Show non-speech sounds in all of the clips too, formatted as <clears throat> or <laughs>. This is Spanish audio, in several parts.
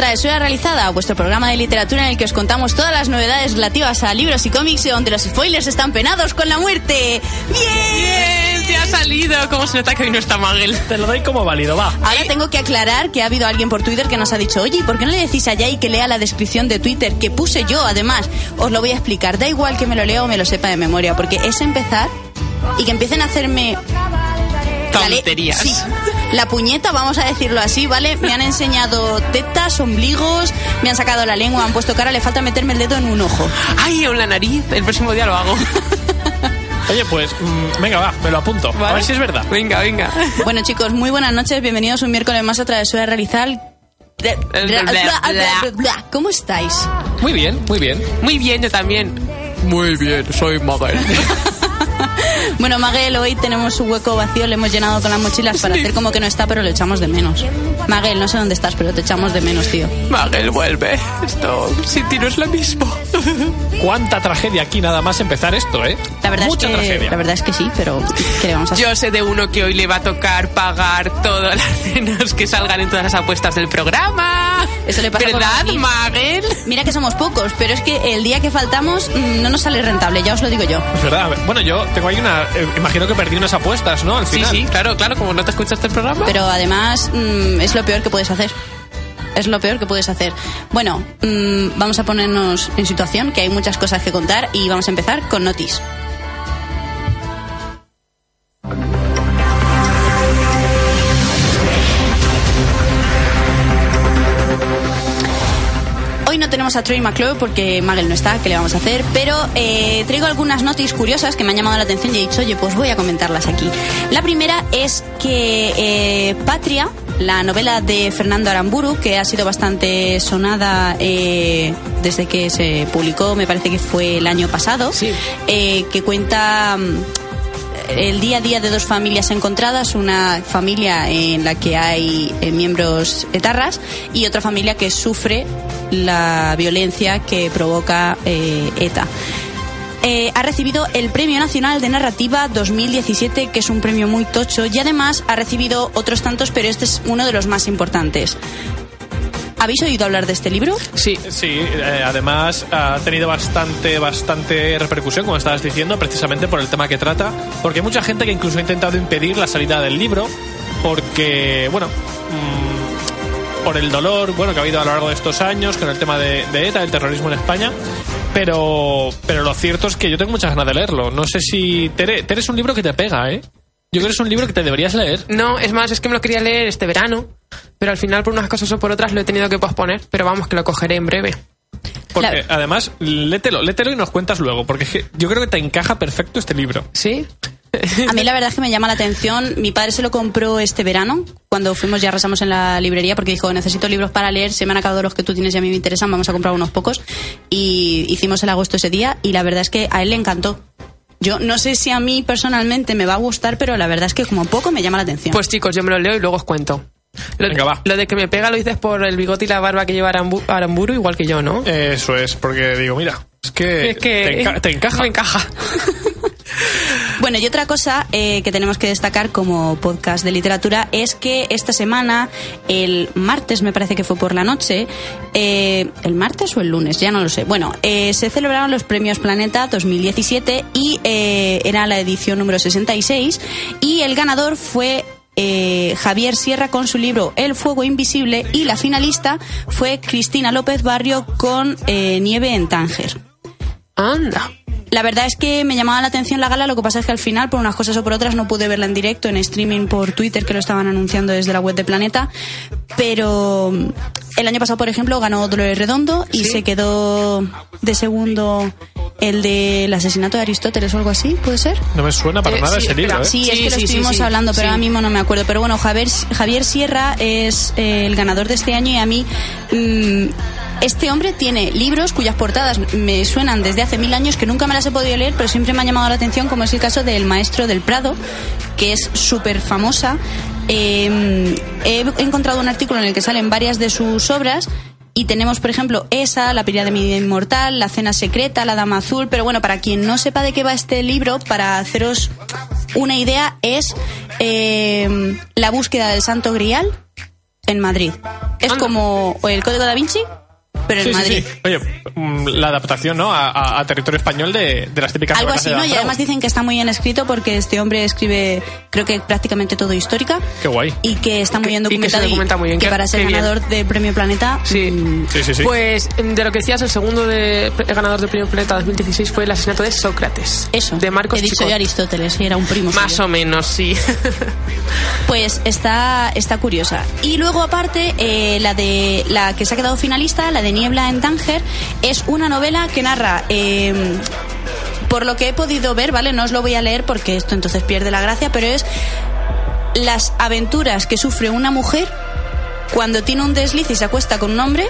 Travesura Realizada, vuestro programa de literatura en el que os contamos todas las novedades relativas a libros y cómics y donde los spoilers están penados con la muerte. ¡Bien! Bien, te ha salido. ¿Cómo se nota que hoy no está Magel? Te lo doy como válido, va. Ahora tengo que aclarar que ha habido alguien por Twitter que nos ha dicho, oye, ¿y ¿por qué no le decís a Jay que lea la descripción de Twitter que puse yo? Además, os lo voy a explicar. Da igual que me lo lea o me lo sepa de memoria, porque es empezar y que empiecen a hacerme Tonterías. Sí. La puñeta, vamos a decirlo así, ¿vale? Me han enseñado tetas, ombligos, me han sacado la lengua, han puesto cara, le falta meterme el dedo en un ojo. Ay, en la nariz. El próximo día lo hago. Oye, pues, mm, venga, va, me lo apunto. A ver si es verdad. Venga, venga. Bueno, chicos, muy buenas noches, bienvenidos un miércoles más a Travesura Realizar. ¿Cómo estáis? Muy bien, muy bien. Muy bien, yo también. Muy bien, soy Magel. <laughs> Bueno, Maguel, hoy tenemos su hueco vacío, le hemos llenado con las mochilas para hacer como que no está, pero le echamos de menos. Maguel, no sé dónde estás, pero te echamos de menos, tío. Magel, vuelve. Esto sin ti no es lo mismo. <laughs> Cuánta tragedia aquí nada más empezar esto, ¿eh? La verdad, Mucha es que, tragedia. la verdad es que sí, pero ¿qué le vamos a hacer? Yo sé de uno que hoy le va a tocar pagar todas las cenas que salgan en todas las apuestas del programa. Eso le pasa ¿Verdad. Magel? Mira que somos pocos, pero es que el día que faltamos mm, no nos sale rentable, ya os lo digo yo. Es verdad. Bueno, yo tengo ahí una. eh, imagino que perdí unas apuestas, ¿no? Al Sí, final. sí, claro, claro, como no te escuchaste el programa. Pero además mm, es lo peor que puedes hacer. Es lo peor que puedes hacer. Bueno, mm, vamos a ponernos en situación, que hay muchas cosas que contar y vamos a empezar con Notis. Hoy no tenemos a Troy McClure porque Magel no está, ¿qué le vamos a hacer? Pero eh, traigo algunas noticias curiosas que me han llamado la atención y he dicho, oye, pues voy a comentarlas aquí. La primera es que eh, Patria, la novela de Fernando Aramburu, que ha sido bastante sonada eh, desde que se publicó, me parece que fue el año pasado, Sí. eh, que cuenta... mm, el día a día de dos familias encontradas, una familia en la que hay eh, miembros etarras y otra familia que sufre la violencia que provoca eh, ETA. Eh, ha recibido el Premio Nacional de Narrativa 2017, que es un premio muy tocho, y además ha recibido otros tantos, pero este es uno de los más importantes. ¿Habéis oído hablar de este libro? Sí. Sí, eh, además ha tenido bastante, bastante repercusión, como estabas diciendo, precisamente por el tema que trata, porque hay mucha gente que incluso ha intentado impedir la salida del libro, porque, bueno, mm, por el dolor, bueno, que ha habido a lo largo de estos años con el tema de, ETA, el terrorismo en España, pero, pero lo cierto es que yo tengo muchas ganas de leerlo. No sé si... Tere, Tere es un libro que te pega, ¿eh? Yo creo que es un libro que te deberías leer. No, es más, es que me lo quería leer este verano, pero al final por unas cosas o por otras lo he tenido que posponer, pero vamos que lo cogeré en breve. Porque Claro. además, lételo, lételo y nos cuentas luego, porque es que yo creo que te encaja perfecto este libro. ¿Sí? A mí la verdad es que me llama la atención. Mi padre se lo compró este verano, cuando fuimos ya arrasamos en la librería, porque dijo, necesito libros para leer, se me han acabado los que tú tienes y a mí me interesan, vamos a comprar unos pocos. Y hicimos el agosto ese día y la verdad es que a él le encantó. Yo no sé si a mí personalmente me va a gustar, pero la verdad es que como poco me llama la atención. Pues chicos, yo me lo leo y luego os cuento. Lo, Venga, va. lo de que me pega lo dices por el bigote y la barba que lleva Arambu- Aramburu, igual que yo, ¿no? Eso es, porque digo, mira, es que, es que te, enca- te encaja. Me encaja. <laughs> Bueno, y otra cosa eh, que tenemos que destacar como podcast de literatura es que esta semana, el martes me parece que fue por la noche, eh, ¿el martes o el lunes? Ya no lo sé. Bueno, eh, se celebraron los premios Planeta 2017 y era la edición número 66 y el ganador fue Javier Sierra con su libro El Fuego Invisible y la finalista fue Cristina López Barrio con Nieve en Tánger. Anda. La verdad es que me llamaba la atención la gala, lo que pasa es que al final, por unas cosas o por otras, no pude verla en directo, en streaming por Twitter, que lo estaban anunciando desde la web de Planeta. Pero el año pasado, por ejemplo, ganó Dolores Redondo y se quedó de segundo el del asesinato de Aristóteles o algo así, ¿puede ser? No me suena para Eh, nada sí, ese libro, ¿eh? Sí, es Sí, que lo estuvimos sí. hablando, pero Sí. ahora mismo no me acuerdo. Pero bueno, Javier, Javier Sierra es eh, el ganador de este año y a mí mm, este hombre tiene libros cuyas portadas me suenan desde hace mil años que nunca me las he podido leer, pero siempre me ha llamado la atención, como es el caso del Maestro del Prado, que es súper famosa. Eh, he encontrado un artículo en el que salen varias de sus obras y tenemos, por ejemplo, esa, La pirámide de mi inmortal, La cena secreta, La dama azul. Pero bueno, para quien no sepa de qué va este libro, para haceros una idea, es eh, La búsqueda del santo grial en Madrid. Es como el Código da Vinci, pero en Sí, sí, Madrid. sí. Oye, mm, la adaptación, ¿no? A, a- a territorio español de, de las típicas Algo así, de ¿no? Y además dicen que está muy bien escrito porque este hombre escribe, creo que prácticamente todo histórica. Qué guay. Y que está muy bien y que se documentado. documenta muy bien. que para ser qué bien. ganador de Premio Planeta. Sí. mm, Sí, sí, sí. Pues de lo que decías, el segundo de, el ganador del Premio Planeta 2016 fue el asesinato de Sócrates. Eso. De Marcos He dicho Chicot. yo Aristóteles, sí, era un primo. Más suyo. o menos, sí. <laughs> Pues está, está curiosa. Y luego, aparte, eh, la de la que se ha quedado finalista, la de Niebla en Tánger, es una novela que narra. eh, por lo que he podido ver, ¿vale? No os lo voy a leer porque esto entonces pierde la gracia, pero es las aventuras que sufre una mujer cuando tiene un desliz y se acuesta con un hombre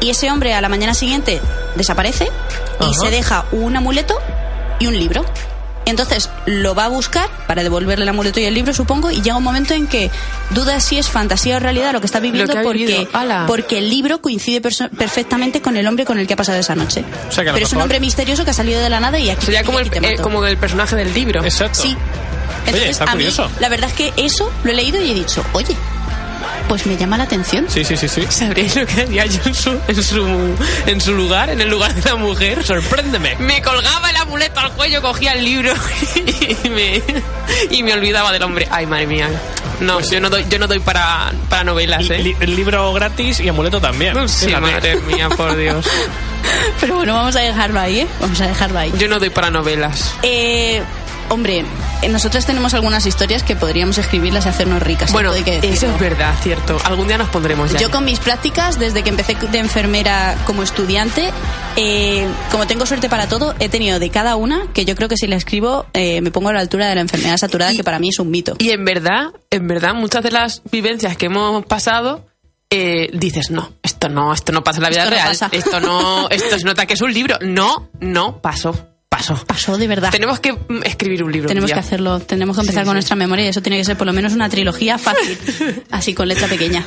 y ese hombre a la mañana siguiente desaparece y Ajá. se deja un amuleto y un libro. Entonces lo va a buscar para devolverle el amuleto y el libro, supongo, y llega un momento en que duda si es fantasía o realidad lo que está viviendo que porque, porque el libro coincide perfectamente con el hombre con el que ha pasado esa noche. O sea que a lo Pero es un hombre misterioso que ha salido de la nada y aquí, Sería y como el, aquí eh, como el personaje del libro. Exacto. Sí. Entonces, está a mí, curioso. la verdad es que eso lo he leído y he dicho, oye, pues me llama la atención. Sí, sí, sí, sí. ¿Sabréis lo que haría yo en su, en, su, en su lugar, en el lugar de la mujer? Sorpréndeme. Me colgaba el amuleto al cuello, cogía el libro <laughs> y me, y me olvidaba del hombre. Ay, madre mía. No, yo no doy, yo no doy para, para novelas, ¿eh? Li- libro gratis y amuleto también. Sí, Fíjate. madre mía, por Dios. <laughs> Pero bueno, vamos a dejarlo ahí, ¿eh? Vamos a dejarlo ahí. Yo no doy para novelas. Eh, hombre, nosotras tenemos algunas historias que podríamos escribirlas y hacernos ricas. Bueno, todo hay que eso es verdad, cierto. Algún día nos pondremos ya. Yo con mis prácticas, desde que empecé de enfermera como estudiante, eh, como tengo suerte para todo, he tenido de cada una que yo creo que si la escribo eh, me pongo a la altura de la enfermedad saturada, Y- que para mí es un mito. Y en verdad, en verdad, muchas de las vivencias que hemos pasado, eh, dices, no, esto no, esto no pasa en la vida Esto real. Esto no, esto se nota que es un libro. No, no, pasó, pasó. Pasó de verdad. Tenemos que mm, escribir un libro. un Tenemos día. que hacerlo, tenemos que empezar Sí, con sí. nuestra memoria y eso tiene que ser por lo menos una trilogía fácil, <laughs> así con letra pequeña.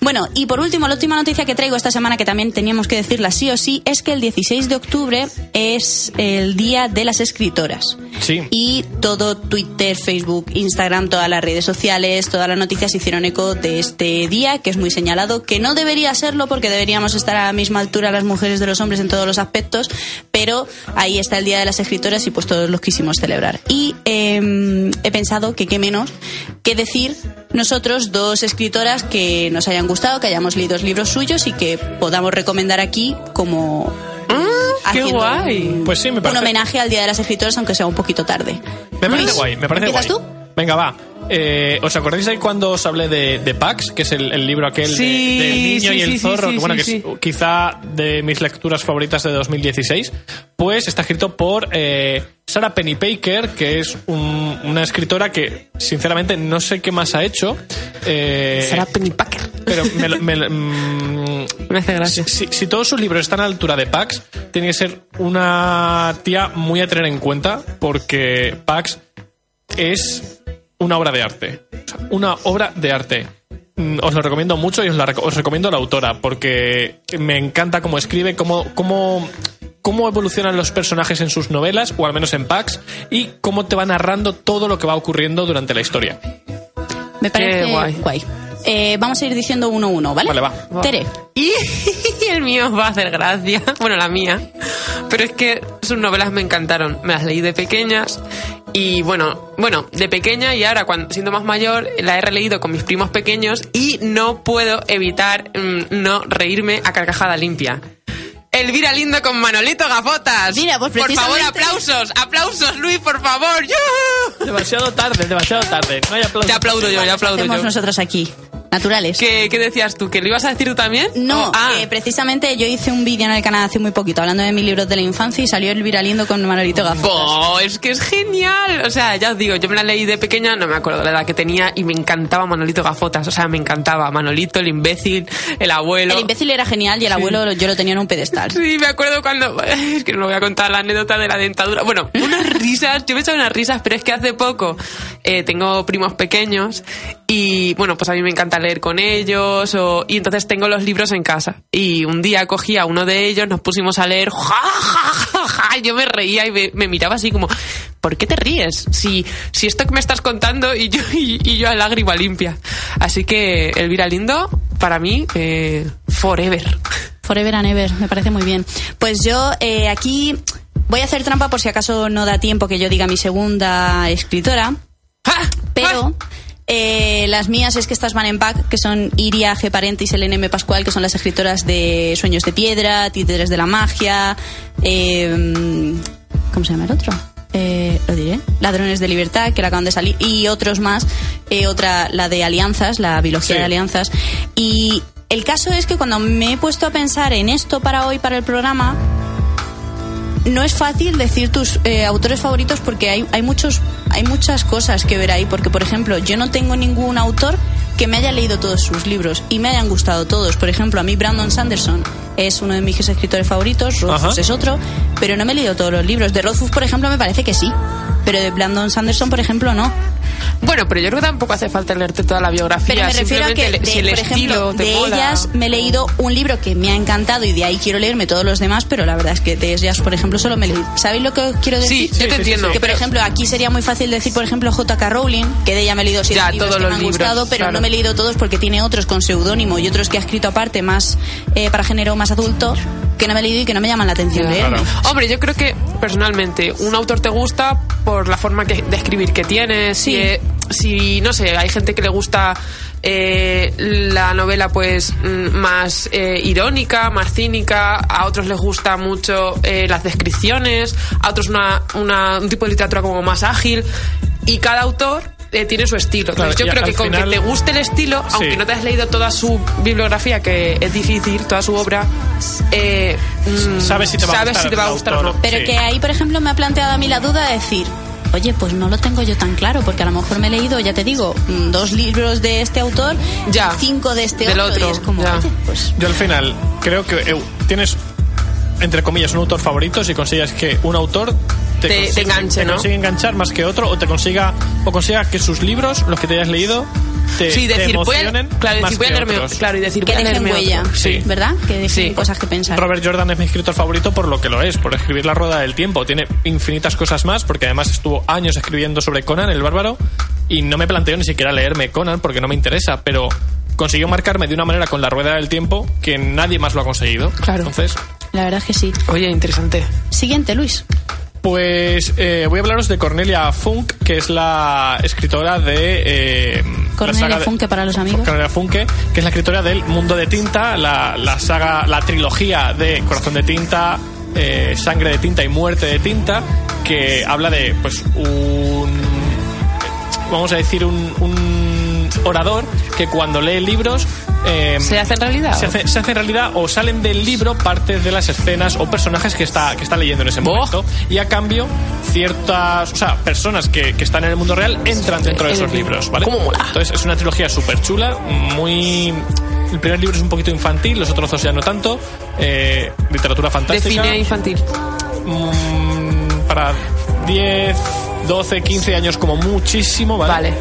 Bueno, y por último, la última noticia que traigo esta semana, que también teníamos que decirla sí o sí, es que el 16 de octubre es el Día de las Escritoras. Sí. Y todo Twitter, Facebook, Instagram, todas las redes sociales, todas las noticias hicieron eco de este día, que es muy señalado, que no debería serlo porque deberíamos estar a la misma altura las mujeres de los hombres en todos los aspectos, pero ahí está el Día de las Escritoras y pues todos los quisimos celebrar. Y eh, he pensado que qué menos que decir nosotros dos escritoras que nos hayan gustado, que hayamos leído libros suyos y que podamos recomendar aquí como... ¡Qué haciendo guay! un- Pues sí, me un parece- homenaje al Día de las Escritoras, aunque sea un poquito tarde. Me parece Luis, guay, me parece guay. ¿empiezas tú? Venga, va. Eh, ¿Os acordáis ahí cuando os hablé de, de Pax, que es el, el libro aquel de- del niño sí, y el sí, zorro? que bueno, que es quizá de mis lecturas favoritas de 2016. Pues está escrito por eh, Sarah Pennypacker, que es un- una escritora que, sinceramente, no sé qué más ha hecho. Eh, Será Penny Packer. pero me, lo- me <laughs> mm, Me hace gracia. si, si todos sus libros están a la altura de Pax, tiene que ser una tía muy a tener en cuenta, porque Pax es una obra de arte. Una obra de arte. Mm, Os lo recomiendo mucho y os, la os recomiendo a la autora, porque me encanta cómo escribe, cómo, cómo, cómo evolucionan los personajes en sus novelas, o al menos en Pax, y cómo te va narrando todo lo que va ocurriendo durante la historia. Me parece guay. guay. Eh, vamos a ir diciendo uno a uno, ¿vale? Vale, va. Tere. Y <laughs> el mío os va a hacer gracia. Bueno, la mía. Pero es que sus novelas me encantaron. Me las leí de pequeñas. Y bueno, bueno, de pequeña y ahora cuando siendo más mayor la he releído con mis primos pequeños y no puedo evitar mm, no reírme a carcajada limpia. Elvira Lindo con Manolito Gafotas. Mira, pues Por favor, precisamente- aplausos, aplausos, Luis, por favor. Demasiado tarde, demasiado tarde. No hay aplausos. Te aplaudo yo, ya aplaudo Hacemos yo. nosotros aquí. Naturales. ¿Qué, qué decías tú? ¿Que lo ibas a decir tú también? No, Oh, ah. que precisamente yo hice un vídeo en el canal hace muy poquito hablando de mis libros de la infancia y salió el viralindo con Manolito Gafotas. Bo, es que es genial. O sea, ya os digo, yo me la leí de pequeña, no me acuerdo la edad que tenía y me encantaba Manolito Gafotas. O sea, me encantaba Manolito, el imbécil, el abuelo. El imbécil era genial y el abuelo yo lo tenía en un pedestal. Sí, me acuerdo cuando. <laughs> Es que no voy a contar la anécdota de la dentadura. Bueno, unas <laughs> risas, yo me he echado unas risas, pero es que hace poco eh, tengo primos pequeños y, bueno, pues a mí me encanta leer con ellos o- y entonces tengo los libros en casa. Y un día cogí a uno de ellos, nos pusimos a leer, ¡ja, ja, ja, yo me reía y me, me miraba así como, ¿por qué te ríes? Si, si esto que me estás contando y yo, y, y yo a lágrima limpia. Así que Elvira Lindo, para mí, eh, forever. Forever and ever, me parece muy bien. Pues yo eh, aquí voy a hacer trampa por si acaso no da tiempo que yo diga mi segunda escritora, ¡Ah! pero eh, las mías es que estas van en pack, que son Iria G. Parentis y Elena M. Pascual, que son las escritoras de Sueños de Piedra, Títeres de la Magia, eh, ¿cómo se llama el otro? Eh, lo diré, Ladrones de Libertad, que la acaban de salir, y otros más, eh, otra, la de Alianzas, la biología Sí. de alianzas. Y el caso es que cuando me he puesto a pensar en esto para hoy, para el programa, no es fácil decir tus eh, autores favoritos porque hay, hay muchos hay muchas cosas que ver ahí porque por ejemplo yo no tengo ningún autor que me haya leído todos sus libros y me hayan gustado todos. Por ejemplo a mí Brandon Sanderson es uno de mis escritores favoritos Rothfuss es otro pero no me he leído todos los libros de Rothfuss por ejemplo me parece que sí pero de Brandon Sanderson por ejemplo no Bueno, pero yo creo que tampoco hace falta leerte toda la biografía. pero me refiero a que, simplemente de, si el por ejemplo, de mola. ellas me he leído un libro que me ha encantado y de ahí quiero leerme todos los demás, pero la verdad es que de ellas, por ejemplo, solo me leí. ¿Sabéis lo que quiero Sí, decir? yo te sí, entiendo. sí, Que, por pero- ejemplo, aquí sería muy fácil decir, por ejemplo, J.K. Rowling, que de ella me he leído siete Ya, libros todos que los me han libros, gustado, pero claro. no me he leído todos porque tiene otros con seudónimo y otros que ha escrito aparte, más eh, para género más adulto, que no me he leído y que no me llaman la atención Ya. leerme. Hombre, yo creo que personalmente un autor te gusta por la forma que- de escribir que tiene. Si, Sí. eh, si, no sé, hay gente que le gusta eh, la novela pues mm, más eh, irónica, más cínica, a otros les gusta mucho eh, las descripciones, a otros una, una- un tipo de literatura como más ágil y cada autor eh, tiene su estilo. Claro, Entonces yo creo que con final- que te guste el estilo, Sí. aunque no te has leído toda su bibliografía, que es difícil, toda su obra, eh, mm, Sabes si te va a gustar si te va a el gustar o no. Pero Sí. que ahí, por ejemplo, me ha planteado a mí la duda de decir, oye, pues no lo tengo yo tan claro, porque a lo mejor me he leído, ya te digo, mm, dos libros de este autor, Ya. y cinco de este Del otro, otro, y es como, ya. oye, pues Yo al final creo que eh, tienes, entre comillas, un autor favorito si consigues que un autor te, Te- consiga- te enganche, te ¿no? consiga enganchar más que otro o te consiga o consiga que sus libros, los que te hayas leído, te, Sí, te decir, voy a, emocionen claro, más decir, voy a que leerme, otros. claro, y decir, que dejen huella, otro. Sí. ¿verdad? Que dejen Sí. cosas que pensar. Robert Jordan es mi escritor favorito por lo que lo es, por escribir La Rueda del Tiempo. Tiene infinitas cosas más, porque además estuvo años escribiendo sobre Conan, el bárbaro, y no me planteo ni siquiera leerme Conan porque no me interesa, pero consiguió marcarme de una manera con La Rueda del Tiempo que nadie más lo ha conseguido. Claro. Entonces, La verdad es que sí. Oye, interesante. Siguiente, Luis. Pues eh, voy a hablaros de Cornelia Funk, que es la escritora de... eh, Cornelia de- Funke para los amigos. Cornelia Funke, que es la escritora del Mundo de Tinta, la, la saga, la trilogía de Corazón de Tinta, eh, Sangre de Tinta y Muerte de Tinta, que habla de, pues, un, vamos a decir, un, un orador que cuando lee libros eh, ¿Se hace en realidad? se hace, se hace en realidad o salen del libro partes de las escenas o personajes que está, que está leyendo en ese Boh. momento y a cambio ciertas o sea personas que, que están en el mundo real entran dentro de esos libro. libros ¿vale? ¿Cómo mola? entonces es una trilogía súper chula muy el primer libro es un poquito infantil los otros dos ya no tanto eh, literatura fantástica Define infantil. Mm, para 10 12 15 años como muchísimo ¿vale? Vale.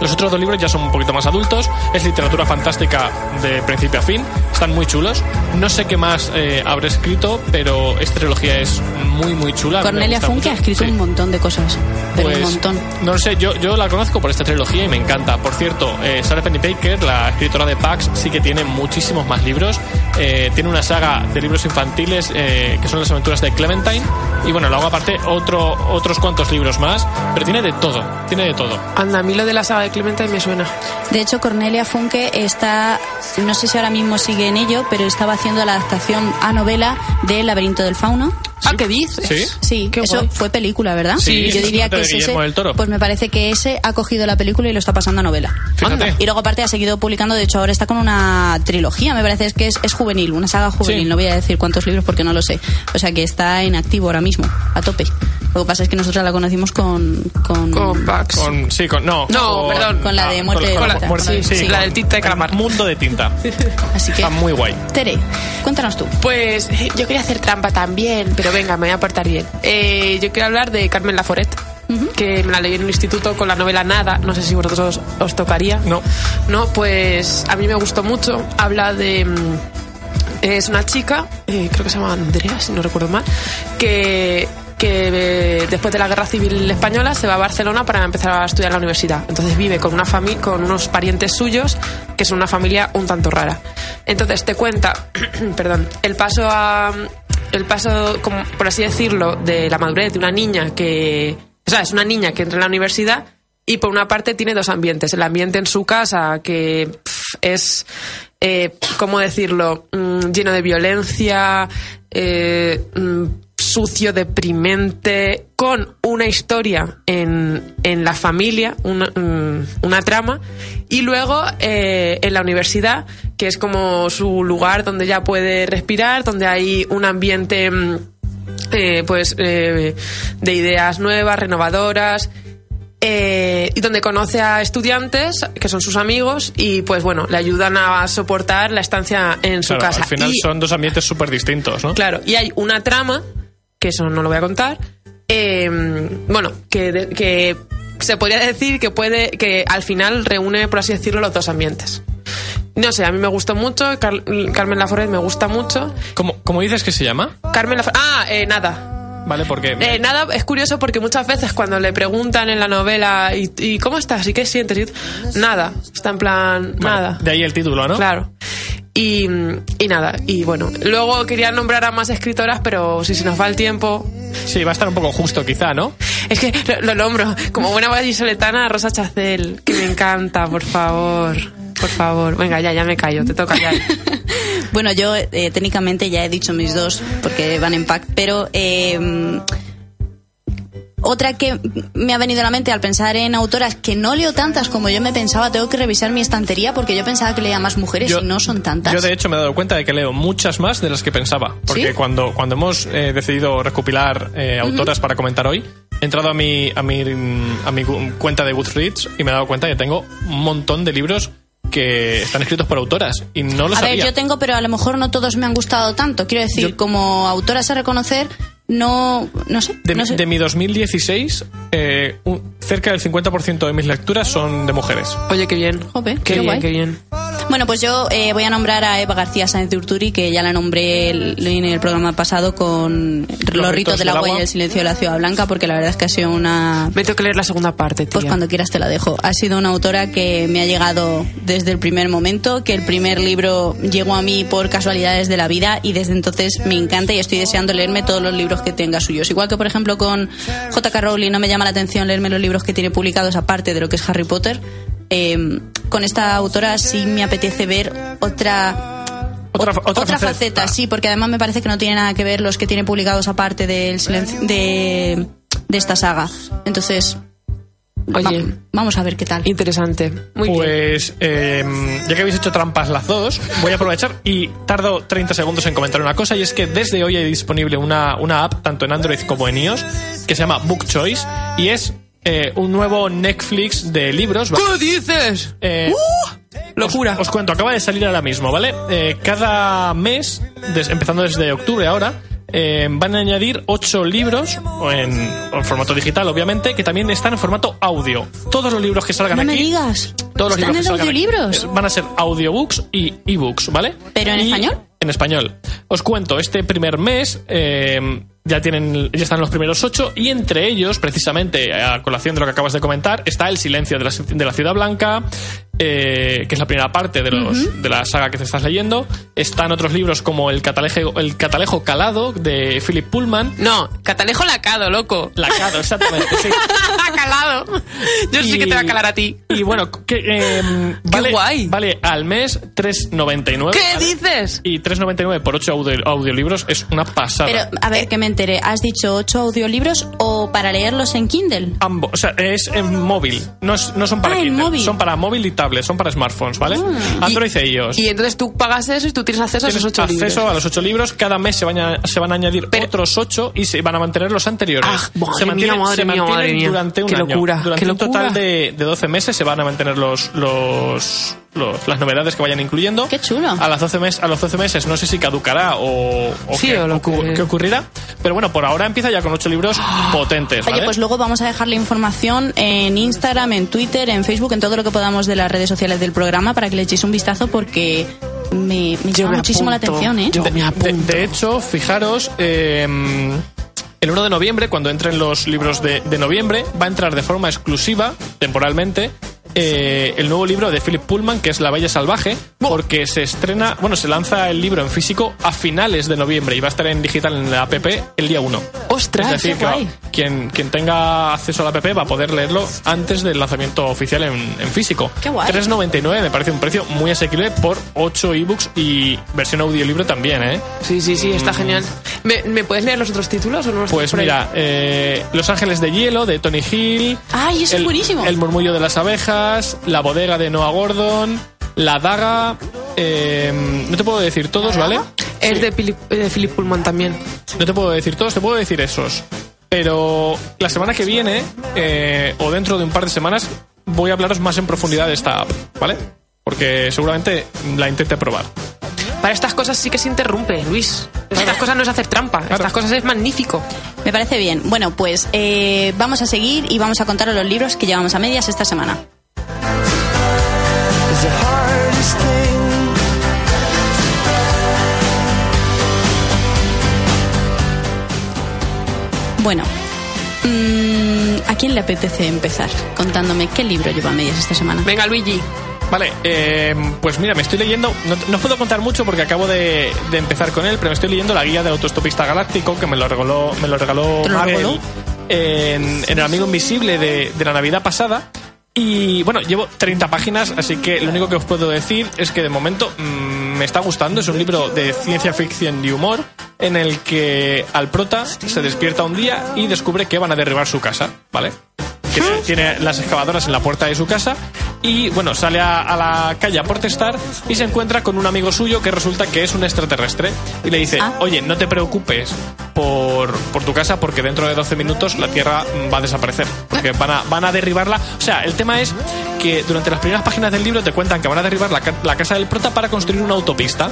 Los otros dos libros ya son un poquito más adultos. Es literatura fantástica de principio a fin. Están muy chulos. No sé qué más eh, habré escrito, pero esta trilogía es muy, muy chula. Cornelia Funke ha escrito Sí. un montón de cosas. Pero Pues, un montón. No lo sé, yo, yo la conozco por esta trilogía y me encanta. Por cierto, eh, Sarah Pennybaker, la escritora de Pax, sí que tiene muchísimos más libros. Eh, tiene una saga de libros infantiles eh, que son las aventuras de Clementine. Y bueno, luego aparte otro, otros cuantos libros más. Pero tiene de todo, tiene de todo. Anda, a mí lo de la saga de Clementine me suena. De hecho, Cornelia Funke está, no sé si ahora mismo sigue en ello, pero estaba haciendo la adaptación a novela de El laberinto del fauno. Ah, ¿qué dices? Sí. Sí, Qué eso guay. fue película, ¿verdad? Sí, yo diría que es ese. del Toro. Pues me parece que ese ha cogido la película y lo está pasando a novela. Fíjate. Y luego aparte ha seguido publicando, de hecho ahora está con una trilogía, me parece es que es, es juvenil, una saga juvenil, Sí. no voy a decir cuántos libros porque no lo sé. O sea que está en activo ahora mismo, a tope. Lo que pasa es que nosotros la conocimos con... Con, Con Pax. Con, sí, con. No, No, perdón. Con la de muerte con- de con la tinta. muerte- Sí, sí, la del tinta de calamar. Mundo de tinta. <laughs> Así que... Está muy guay. Tere, cuéntanos tú. Pues yo quería hacer trampa también, pero venga, me voy a portar bien. Eh, yo quiero hablar de Carmen Laforet, que me la leí en el instituto con la novela Nada. No sé si vosotros os, os tocaría. No. No, pues a mí me gustó mucho. Habla de. mm, Es una chica, eh, creo que se llama Andrea, si no recuerdo mal, que, que eh, después de la guerra civil española se va a Barcelona para empezar a estudiar en la universidad. Entonces vive con una familia, con unos parientes suyos que son una familia un tanto rara. Entonces te cuenta, <clears throat> perdón, el paso a, el paso, como, por así decirlo, de la madurez de una niña que, o sea, es una niña que entra en la universidad y por una parte tiene dos ambientes. El ambiente en su casa, que es, eh, ¿cómo decirlo?, Mm, lleno de violencia, eh, mm, sucio, deprimente, con una historia en, en la familia, una, mm, una trama, y luego eh, en la universidad, que es como su lugar donde ya puede respirar, donde hay un ambiente... mm, eh, pues eh, de ideas nuevas, renovadoras, eh, y donde conoce a estudiantes que son sus amigos y pues bueno, le ayudan a soportar la estancia en su Claro, casa. al final Y- son dos ambientes súper distintos, ¿no? Claro, y hay una trama, que eso no lo voy a contar, eh, bueno, que, que se podría decir que puede, que al final reúne, por así decirlo, los dos ambientes. No sé, a mí me gustó mucho, Car- Carmen Laforet me gusta mucho. ¿Cómo, cómo dices que se llama? Carmen Laforet, ah, eh, nada, ¿Vale? Porque. eh, nada, es curioso porque muchas veces cuando le preguntan en la novela ¿y, y cómo estás? ¿y qué sientes? Y- nada, está en plan, nada. De ahí el título, ¿no? Claro. Y, y nada, y bueno, luego quería nombrar a más escritoras, pero si se nos va el tiempo... Sí, va a estar un poco justo, quizá, ¿no? Es que lo, lo nombro, como buena vallisoletana, Rosa Chacel, que me encanta, por favor, por favor. Venga, ya, ya me callo, te toca ya. <laughs> Bueno, yo eh, técnicamente ya he dicho mis dos porque van en pack, pero eh, otra que me ha venido a la mente al pensar en autoras que no leo tantas como yo me pensaba, tengo que revisar mi estantería porque yo pensaba que leía más mujeres y no son tantas. Yo, de hecho, me he dado cuenta de que leo muchas más de las que pensaba. Porque ¿Sí? cuando, cuando hemos eh, decidido recopilar eh, autoras para comentar hoy, he entrado a mi, a, mi, a mi cuenta de Goodreads y me he dado cuenta que tengo un montón de libros que están escritos por autoras. Y no lo a sabía. ver, yo tengo, pero a lo mejor no todos me han gustado tanto. Quiero decir, Yo- como autoras a reconocer, no, no sé. De, no sé. de mi 2016, eh, un- cerca del 50% de mis lecturas son de mujeres. Oye, qué bien. Jope, qué, qué bien, guay. qué bien. Bueno, pues yo eh, voy a nombrar a Eva García Sáenz de Urturi, que ya la nombré el- en el programa pasado con Los ritos del agua y el silencio de la ciudad blanca, porque la verdad es que ha sido una... Me tengo que leer la segunda parte, tía. Pues cuando quieras te la dejo. Ha sido una autora que me ha llegado desde el primer momento, que el primer libro llegó a mí por casualidades de la vida y desde entonces me encanta y estoy deseando leerme todos los libros que tenga suyos. Igual que, por ejemplo, con J.K. Rowling no me llama la atención leerme los libros que tiene publicados aparte de lo que es Harry Potter. Eh, con esta autora sí me apetece ver otra Otra, Ot- otra faceta. faceta, sí, porque además me parece que no tiene nada que ver los que tiene publicados aparte del silencio, de, de esta saga. Entonces, Oye. va- vamos a ver qué tal. Interesante. Muy bien. Pues eh, ya que habéis hecho trampas las dos, voy a aprovechar y tardo 30 segundos en comentar una cosa y es que desde hoy hay disponible una, una app, tanto en Android como en iOS, que se llama Book Choice y es eh, un nuevo Netflix de libros. ¿vale? ¿Qué dices? Eh, Locura. Os, os cuento, acaba de salir ahora mismo, ¿vale? Eh, cada mes, des- empezando desde octubre ahora, eh, van a añadir ocho libros en, formato digital, obviamente, que también están en formato audio. Todos los libros que salgan No me aquí. digas. Todos los ¿Están libros en audiolibros? eh, van a ser audiobooks y ebooks, ¿vale? ¿Pero en Y- español? En español. Os cuento, este primer mes eh, ya tienen, ya están los primeros ocho y entre ellos, precisamente a colación de lo que acabas de comentar, está El silencio de la, de la ciudad blanca, eh, que es la primera parte de, los, de la saga que te estás leyendo. Están otros libros como El catalejo, el catalejo calado de Philip Pullman. No, catalejo lacado, loco. Lacado, exactamente, sí. <laughs> calado. Yo sí que te va a calar a ti. Y bueno, que, eh, vale, guay. vale al mes 3,99. ¿Qué ¿vale? dices? Y 3,99 por 8 audiolibros es una pasada. Pero, a ver, que me enteré. ¿Has dicho ocho audiolibros o para leerlos en Kindle? Ambos, o sea, es en móvil, no, es- no son para Ah, Kindle, móvil. son para móvil y tablet, son para smartphones, ¿vale? Android e iOS. Y entonces tú pagas eso y tú tienes acceso a Tienes esos ocho acceso libros. a los ocho libros, cada mes se van a, se van a añadir Pero- otros ocho y se van a mantener los anteriores. Ah, madre se mía, mantienen, madre se mía, mantienen madre mía. durante un Qué año. locura, durante qué un total locura. de, de 12 meses se van a mantener los, los, los- las novedades que vayan incluyendo. Qué chulo. A, las 12 mes, a los 12 meses no sé si caducará o, o Sí, qué, o lo ocu- que- qué ocurrirá, pero bueno, por ahora empieza ya con ocho libros <gasps> potentes. Oye, pues luego vamos a dejar la información en Instagram, en Twitter, en Facebook, en todo lo que podamos de las redes sociales del programa para que le echéis un vistazo porque me, me llama me muchísimo la atención, ¿eh? Yo me De, hecho, fijaros, eh, el 1 de noviembre, cuando entren los libros de, de noviembre, va a entrar de forma exclusiva, temporalmente, eh, el nuevo libro de Philip Pullman, que es La Bella Salvaje, porque se estrena, bueno, se lanza el libro en físico a finales de noviembre y va a estar en digital en la app el día 1. ¡Ostras, Es decir, que guay! quien, quien tenga acceso a la app va a poder leerlo antes del lanzamiento oficial en, en físico. Qué guay. 3,99 me parece un precio muy asequible por 8 ebooks y versión audiolibro también, ¿eh? Sí, sí, sí, está genial. ¿Me, me puedes leer los otros títulos o no los Pues mira, eh, Los Ángeles de Hielo de Tony Hill. ¡Ay, eso es buenísimo! El murmullo de las abejas, La bodega de Noah Gordon, La daga. eh, no te puedo decir todos, ¿vale? Es Sí. de, Philip, de Philip Pullman también. No te puedo decir todos, te puedo decir esos. Pero la semana que viene, eh, o dentro de un par de semanas, voy a hablaros más en profundidad de esta app, ¿vale? Porque seguramente la intente probar. Para estas cosas sí que se interrumpe, Luis. Estas cosas no es hacer trampa. Estas cosas es magnífico. Me parece bien. Bueno, pues eh, vamos a seguir y vamos a contaros los libros que llevamos a medias esta semana. Bueno, mm, ¿a quién le apetece empezar contándome qué libro lleva a medias esta semana? Venga, Luigi. Vale, eh, pues mira, me estoy leyendo, no, puedo contar mucho porque acabo de, de empezar con él, pero me estoy leyendo la guía del autostopista galáctico que me lo regaló, me lo regaló ¿Te lo Mabel regaló? en, en El Amigo Invisible de, de la Navidad pasada. Y bueno, llevo 30 páginas, así que lo único que os puedo decir es que de momento mm, me está gustando. Es un libro de ciencia ficción y humor en el que al prota se despierta un día y descubre que van a derribar su casa, ¿vale? Tiene, tiene las excavadoras en la puerta de su casa y bueno, sale a, a la calle a protestar y se encuentra con un amigo suyo que resulta que es un extraterrestre y le dice, Ah. oye, no te preocupes por, por tu casa porque dentro de 12 minutos la Tierra mm, va a desaparecer, porque van a, van a derribarla. O sea, el tema es que durante las primeras páginas del libro te cuentan que van a derribar la, la casa del prota para construir una autopista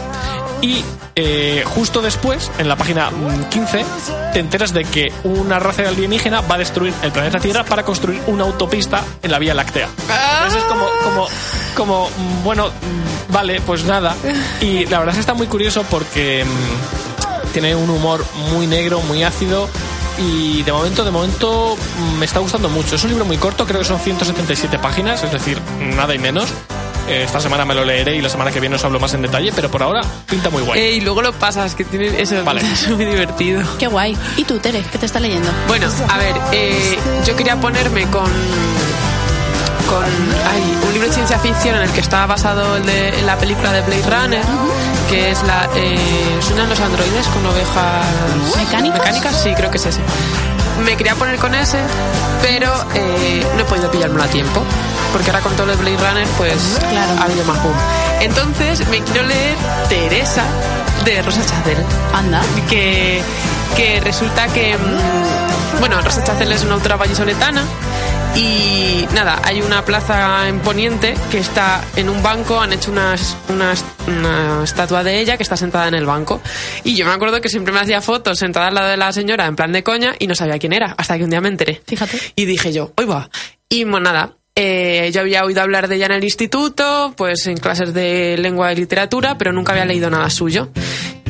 y eh, justo después, en la página mm, 15, te enteras de que una raza alienígena va a destruir el planeta Tierra para construir una autopista en la Vía Láctea. Entonces es como, como, como, mm, bueno, mm, vale, pues nada. Y la verdad es que está muy curioso porque mm, tiene un humor muy negro, muy ácido. Y de momento, de momento me está gustando mucho. Es un libro muy corto, creo que son 177 páginas, es decir, nada y menos. Eh, Esta semana me lo leeré y la semana que viene os hablo más en detalle, pero por ahora pinta muy guay. Eh, y lugo lo pasas, que tiene eso Vale. es <laughs> muy divertido. Qué guay. ¿Y tú, Tere, qué te está leyendo? Bueno, a ver, eh, yo quería ponerme con con ay, un libro de ciencia ficción en el que está basado el de, en la película de Blade Runner, que es la eh, ¿suenan los androides con ovejas ¿Mecánicas? mecánicas? Sí, creo que es ese. Me quería poner con ese, pero eh, no he podido pillármelo a tiempo, porque ahora con todo el Blade Runner, pues Claro. ha habido más boom. Entonces me quiero leer Teresa de Rosa Chazelle Anda. que, que resulta que, mm, bueno, Rosa Chacel es una autora vallisoletana Y nada, hay una plaza en Poniente que está en un banco, han hecho una, una, una estatua de ella que está sentada en el banco. Y yo me acuerdo que siempre me hacía fotos sentada al lado de la señora en plan de coña y no sabía quién era, hasta que un día me enteré. Fíjate. Y dije yo, hoy va. Y bueno, nada, eh, yo había oído hablar de ella en el instituto, pues en clases de lengua y literatura, pero nunca había leído nada suyo.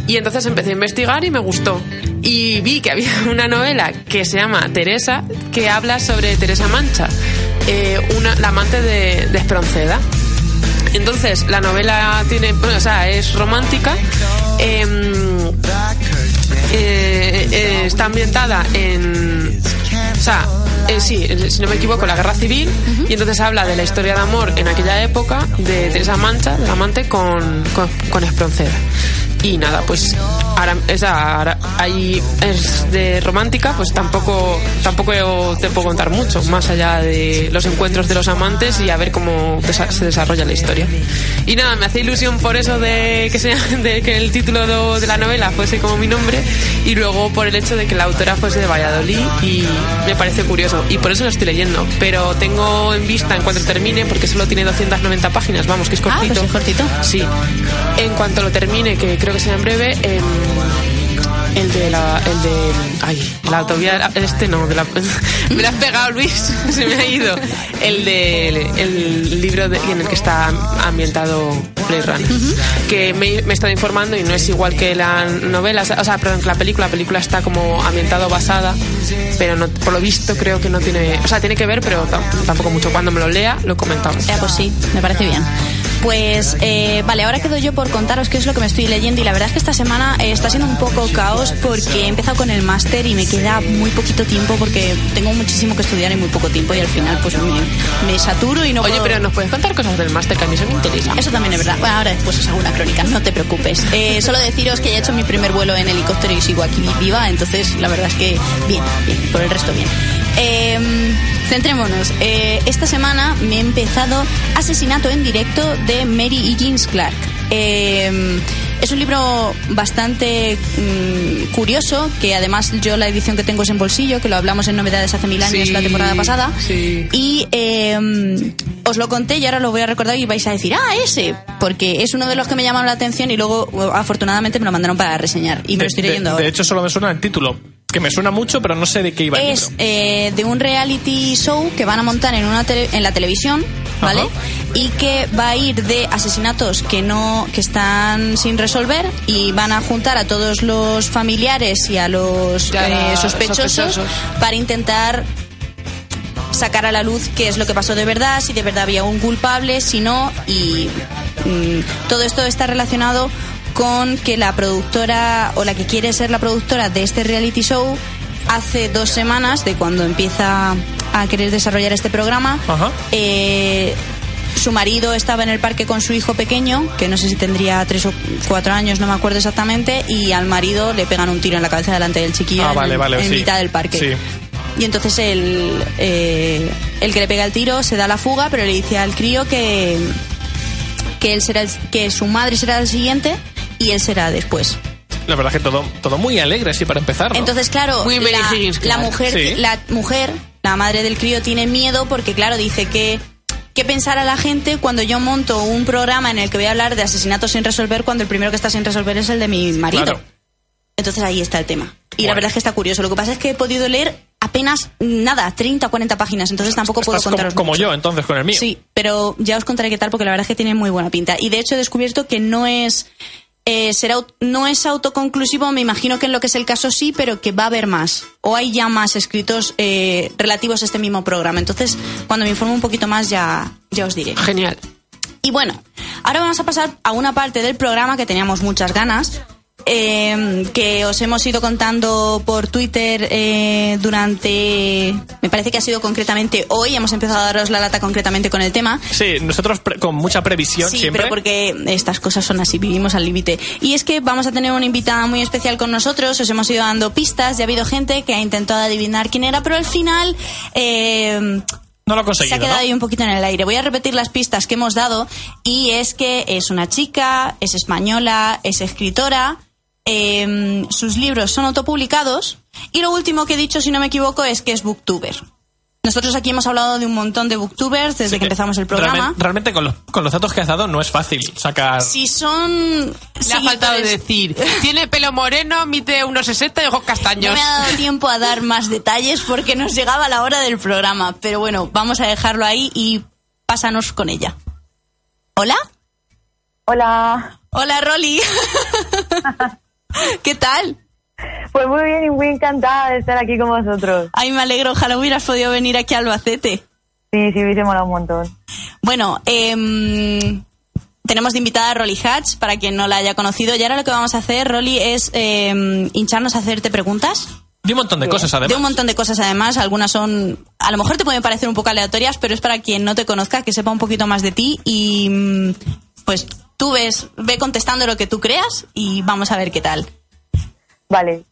Y entonces empecé a investigar y me gustó. Y vi que había <laughs> una novela que se llama Teresa, que habla sobre Teresa Mancha, eh, una, la amante de, de Espronceda. Entonces, la novela tiene, bueno, o sea, es romántica. em, eh, eh, está ambientada en. O sea, eh, sí, si no me equivoco, la guerra civil. Y entonces habla de la historia de amor en aquella época de Teresa Mancha, del amante, con, con, con Espronceda. Y nada, pues ahora, esa, ahora- ahí es de romántica, pues tampoco, tampoco te puedo contar mucho, más allá de los encuentros de los amantes y a ver cómo desa- se desarrolla la historia. Y nada, me hace ilusión por eso de que, sea, <laughs> de que el título de la novela fuese como mi nombre y luego por el hecho de que la autora fuese de Valladolid y me parece curioso. Y por eso lo estoy leyendo, pero tengo en vista en cuanto termine, porque solo tiene 290 páginas, vamos, que es Ah, cortito. pues es cortito. Sí. En cuanto lo termine, que creo que será en breve, em, el de la. El de. Ay, la autovía. Este no, de la, <laughs> me lo has pegado, Luis. <laughs> Se me ha ido. El de. El libro de- en el que está ambientado Blade Runner. Que me, me he estado informando y no es igual que la novela. O sea, perdón, que la película. La película está como ambientado basada. Pero no, por lo visto creo que no tiene. O sea, tiene que ver, pero tam- tampoco mucho. Cuando me lo lea, lo comentamos. Ya, pues sí, me parece bien. Pues eh, vale, ahora quedo yo por contaros qué es lo que me estoy leyendo y la verdad es que esta semana eh, está siendo un poco caos porque he empezado con el máster y me queda muy poquito tiempo porque tengo muchísimo que estudiar y muy poco tiempo y al final pues me, me saturo y no Oye, puedo- pero ¿nos puedes contar cosas del máster que a mí eso me interesa? Eso también es verdad. Bueno, ahora después os hago una crónica, no te preocupes. Eh, solo deciros que ya he hecho mi primer vuelo en helicóptero y sigo aquí viva, entonces la verdad es que bien, bien, por el resto bien. Eh, centrémonos. Eh, esta semana me he empezado Asesinato en directo de Mary Higgins Clark. Eh, es un libro bastante mm, curioso, que además yo la edición que tengo es en bolsillo, que lo hablamos en Novedades hace mil años Sí, la temporada pasada. sí. Y eh, os lo conté y ahora lo voy a recordar y vais a decir, ah, ese, porque es uno de los que me llamaron la atención y luego afortunadamente me lo mandaron para reseñar y me lo estoy leyendo de ahora. hecho, solo me suena el título, que me suena mucho, pero no sé de qué iba el Es libro. eh, de un reality show que van a montar en, una tele- en la televisión, ¿vale? Ajá. Y que va a ir de asesinatos que no que están sin resolver y van a juntar a todos los familiares y a los eh, sospechosos, sospechosos. para intentar sacar a la luz qué es lo que pasó de verdad, si de verdad había un culpable, si no, y mm, todo esto está relacionado con que la productora o la que quiere ser la productora de este reality show hace dos semanas de cuando empieza a querer desarrollar este programa Ajá. eh, su marido estaba en el parque con su hijo pequeño, que no sé si tendría tres o cuatro años, no me acuerdo exactamente, y al marido le pegan un tiro en la cabeza delante del chiquillo Ah, en, vale, vale, en sí. mitad del parque. Sí. Y entonces el, eh, el que le pega el tiro se da la fuga, pero le dice al crío que, que, él será el- que su madre será el siguiente y él será después. La verdad que todo, todo muy alegre, sí, para empezar. ¿no? Entonces, claro, Muy la, Higgins la Clark. mujer, Sí. la mujer, la madre del crío tiene miedo porque, claro, dice que qué pensará la gente cuando yo monto un programa en el que voy a hablar de asesinatos sin resolver cuando el primero que está sin resolver es el de mi marido. Claro. Entonces ahí está el tema. Y la verdad es que está curioso. Lo que pasa es que he podido leer apenas nada, 30 o 40 páginas, entonces tampoco puedo Estás como, contaros como mucho. yo, entonces, con el mío. Sí, pero ya os contaré qué tal porque la verdad es que tiene muy buena pinta. Y de hecho he descubierto que no es eh, será no es autoconclusivo, me imagino que en lo que es el caso sí, pero que va a haber más. O hay ya más escritos eh, relativos a este mismo programa. Entonces, cuando me informe un poquito más ya, ya os diré. Genial. Y bueno, ahora vamos a pasar a una parte del programa que teníamos muchas ganas, eh, que os hemos ido contando por Twitter eh, durante, me parece que ha sido concretamente hoy, hemos empezado a daros la lata concretamente con el tema. Sí, nosotros pre- con mucha previsión Sí, siempre. pero porque estas cosas son así, vivimos al límite. Y es que vamos a tener una invitada muy especial con nosotros, os hemos ido dando pistas, ya ha habido gente que ha intentado adivinar quién era, pero al final... eh, No lo ha se ha quedado ¿no? ahí un poquito en el aire. Voy a repetir las pistas que hemos dado y es que es una chica, es española, es escritora, eh, sus libros son autopublicados y lo último que he dicho, si no me equivoco, es que es booktuber. Nosotros aquí hemos hablado de un montón de booktubers desde Sí, que empezamos el programa. Realmente, realmente con, los, con los datos que has dado no es fácil sacar. Si son. Le ha faltado decir, <laughs> tiene pelo moreno, mide unos 60 y ojos No castaños. me ha dado tiempo a dar más detalles porque nos llegaba la hora del programa. Pero bueno, vamos a dejarlo ahí y pásanos con ella. ¿Hola? Hola, Hola, Rolly. <laughs> <laughs> ¿Qué tal? pues muy bien y muy encantada de estar aquí con vosotros. Ay, me alegro. Ojalá hubieras podido venir aquí a Albacete. Sí, sí, hubiese molado un montón. Bueno, em, tenemos de invitada a Rolly Hatch, para quien no la haya conocido. Y ahora lo que vamos a hacer, Rolly, es em, hincharnos a hacerte preguntas. De un montón de cosas, además. De un montón de cosas, además. Algunas son. A lo mejor te pueden parecer un poco aleatorias, pero es para quien no te conozca, que sepa un poquito más de ti. Y. mm, Pues tú ves, ve contestando lo que tú creas y vamos a ver qué tal. Vale,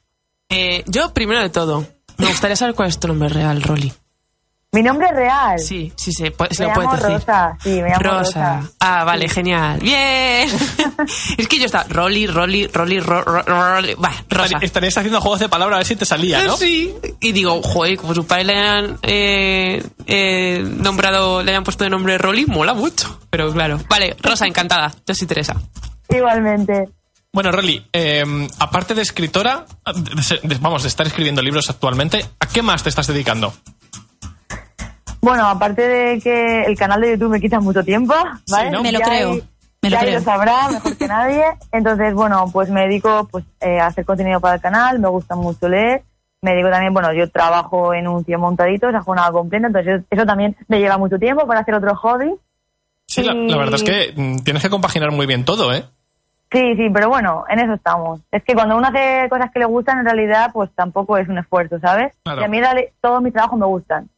Eh, yo, primero de todo, me gustaría saber cuál es tu nombre real, Rolly. Mi nombre es real. Sí, sí, se, puede- se me lo llamo puedes decir. Rosa, sí, me llamo Rosa. Rosa. Ah, vale, genial. Bien. <laughs> <laughs> es que yo estaba Rolly, Rolly, Rolly, Ro- Ro- Rolly. Va, Rosa. Estarías haciendo juegos de palabras a ver si te salía, ¿no? Sí. Y digo, joder, como sus padres le han eh, eh, nombrado, le hayan puesto de nombre Rolly, mola mucho. Pero claro. Vale, Rosa, <laughs> encantada. Yo soy Teresa. Igualmente. Bueno, Rolly, eh, aparte de escritora, de ser- de- vamos, de estar escribiendo libros actualmente, ¿a qué más te estás dedicando? Bueno, aparte de que el canal de YouTube me quita mucho tiempo, ¿vale? ¿no? Me lo Ya creo, ahí- me lo ya creo. lo sabrá mejor que nadie. Entonces, bueno, pues me dedico pues, eh, a hacer contenido para el canal, me gusta mucho leer. Me dedico también, bueno, yo trabajo en un 100 montaditos, a jornada completa, entonces eso también me lleva mucho tiempo para hacer otro hobby. Sí, la, la verdad es que mm, tienes que compaginar muy bien todo, ¿eh? Sí, sí, pero bueno, en eso estamos. Es que cuando uno hace cosas que le gustan, en realidad, pues tampoco es un esfuerzo, ¿sabes? Claro. Y a mí todos mis trabajos me gustan.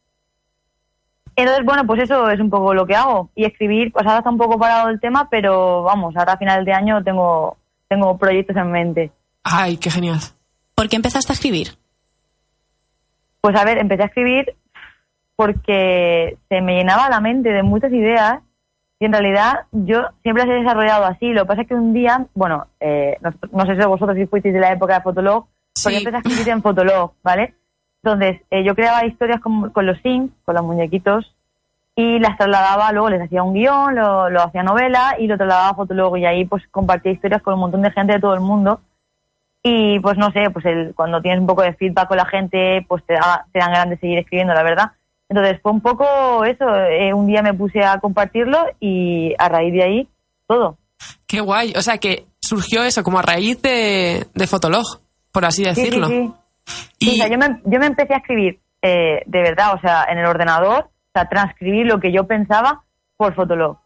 Entonces, bueno, pues eso es un poco lo que hago. Y escribir, pues ahora está un poco parado el tema, pero vamos, ahora a final de año tengo, tengo proyectos en mente. Ay, qué genial. ¿Por qué empezaste a escribir? Pues a ver, empecé a escribir porque se me llenaba la mente de muchas ideas y en realidad yo siempre las he desarrollado así. Lo que pasa es que un día, bueno, eh, no, no sé si vosotros si fuisteis de la época de Fotolog, pero Sí. yo empecé a escribir en Fotolog, ¿vale? Entonces, eh, yo creaba historias con, con los Sims, con los muñequitos, y las trasladaba, luego les hacía un guion, lo, lo hacía novela y lo trasladaba a Fotolog y ahí pues compartía historias con un montón de gente de todo el mundo. Y pues no sé, pues el, cuando tienes un poco de feedback con la gente, pues te, da, te dan ganas de seguir escribiendo, la verdad. Entonces fue un poco eso, eh, un día me puse a compartirlo y a raíz de ahí todo. Qué guay. O sea que surgió eso como a raíz de, de Fotolog, por así Sí, sí, decirlo. sí. Y Sí, o sea, yo, me, yo me empecé a escribir eh, de verdad, o sea, en el ordenador, o sea, transcribir lo que yo pensaba por Fotolog.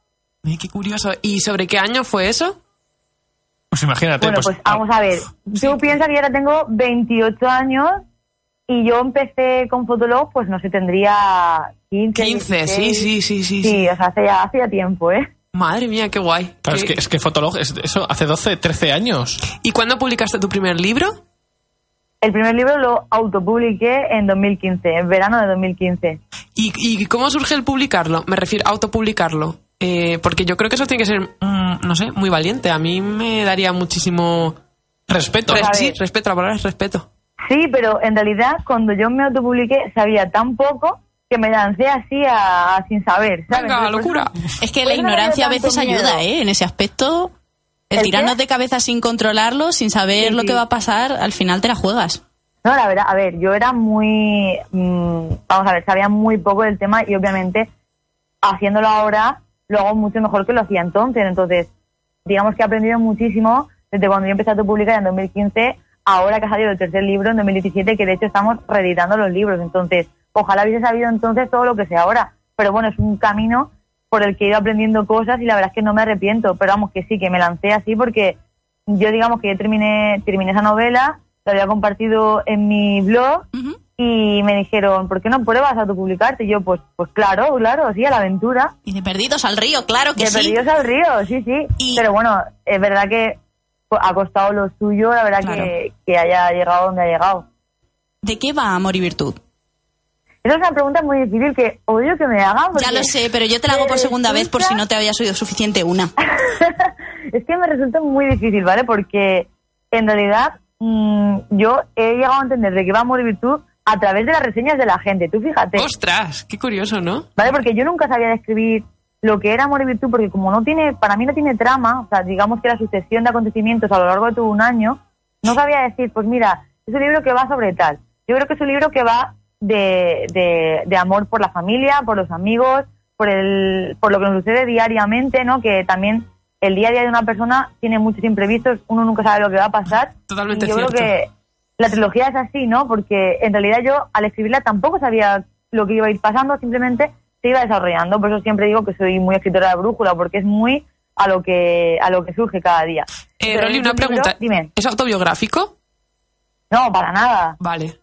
Ay, qué curioso. ¿Y sobre qué año fue eso? Pues imagínate. Bueno, pues, vamos a ver. Tú piensas que yo ahora tengo 28 años y yo empecé con Fotolog, pues no sé, tendría 15. 15, sí, 16. sí, sí, sí. Sí, sí. o sea, hace ya, hace ya tiempo, ¿eh? Madre mía, qué guay. Claro, es Qué- que, es que Fotolog, es, eso hace 12, 13 años. ¿Y cuándo publicaste tu primer libro? El primer libro lo autopubliqué en 2015, en verano de 2015. ¿Y, y cómo surge el publicarlo? Me refiero a autopublicarlo. Eh, porque yo creo que eso tiene que ser, mm, no sé, muy valiente. A mí me daría muchísimo... Respeto. Sí, respeto, la palabra es respeto. Sí, pero en realidad cuando yo me autopubliqué sabía tan poco que me lancé así a, a sin saber, ¿sabes? Venga, locura. Es que Por la ignorancia a veces ayuda. ¿eh? En ese aspecto, el, ¿El tirarnos qué? de cabeza sin controlarlo, sin saber Sí, lo sí. que va a pasar, al final te la juegas. No, la verdad, a ver, yo era muy, mm, vamos a ver, sabía muy poco del tema y obviamente haciéndolo ahora lo hago mucho mejor que lo hacía entonces. Entonces, digamos que he aprendido muchísimo desde cuando yo empecé a publicar en 2015, ahora que ha salido el tercer libro en 2017, que de hecho estamos reeditando los libros. Entonces, ojalá hubiese sabido entonces todo lo que sé ahora. Pero bueno, es un camino por el que he ido aprendiendo cosas y la verdad es que no me arrepiento. Pero vamos, que sí, que me lancé así porque yo digamos que yo terminé, terminé esa novela, la había compartido en mi blog y me dijeron, ¿por qué no pruebas a autopublicarte? Y yo, pues, pues claro, claro, sí, a la aventura. Y de perdidos al río, claro que De sí. perdidos al río, sí, sí. Y- Pero bueno, es verdad que ha costado lo suyo, la verdad Claro. que, que haya llegado donde ha llegado. ¿De qué va Amor y Virtud? Esa es una pregunta muy difícil que odio que me hagan. porque Ya lo sé, pero yo te la hago por segunda vez por si no te habías oído suficiente una. <laughs> es que me resulta muy difícil, ¿vale? Porque en realidad mm, yo he llegado a entender de que va a morir virtud a través de las reseñas de la gente. Tú fíjate. Ostras, qué curioso, ¿no? ¿Vale? Porque yo nunca sabía describir lo que era Amor y Virtud, porque como no tiene, para mí no tiene trama, o sea, digamos que la sucesión de acontecimientos a lo largo de todo un año, no sabía decir, pues mira, es un libro que va sobre tal. Yo creo que es un libro que va de, de, de amor por la familia, por los amigos, por, el, por lo que nos sucede diariamente, ¿no? Que también el día a día de una persona tiene muchos imprevistos, uno nunca sabe lo que va a pasar. Totalmente y yo cierto. creo que la trilogía es así, ¿no? Porque en realidad yo al escribirla tampoco sabía lo que iba a ir pasando, simplemente se iba desarrollando. Por eso siempre digo que soy muy escritora de brújula, porque es muy a lo que a lo que surge cada día. Eh, Rolly, una libro- pregunta. dime. ¿Es autobiográfico? No, para nada. Vale.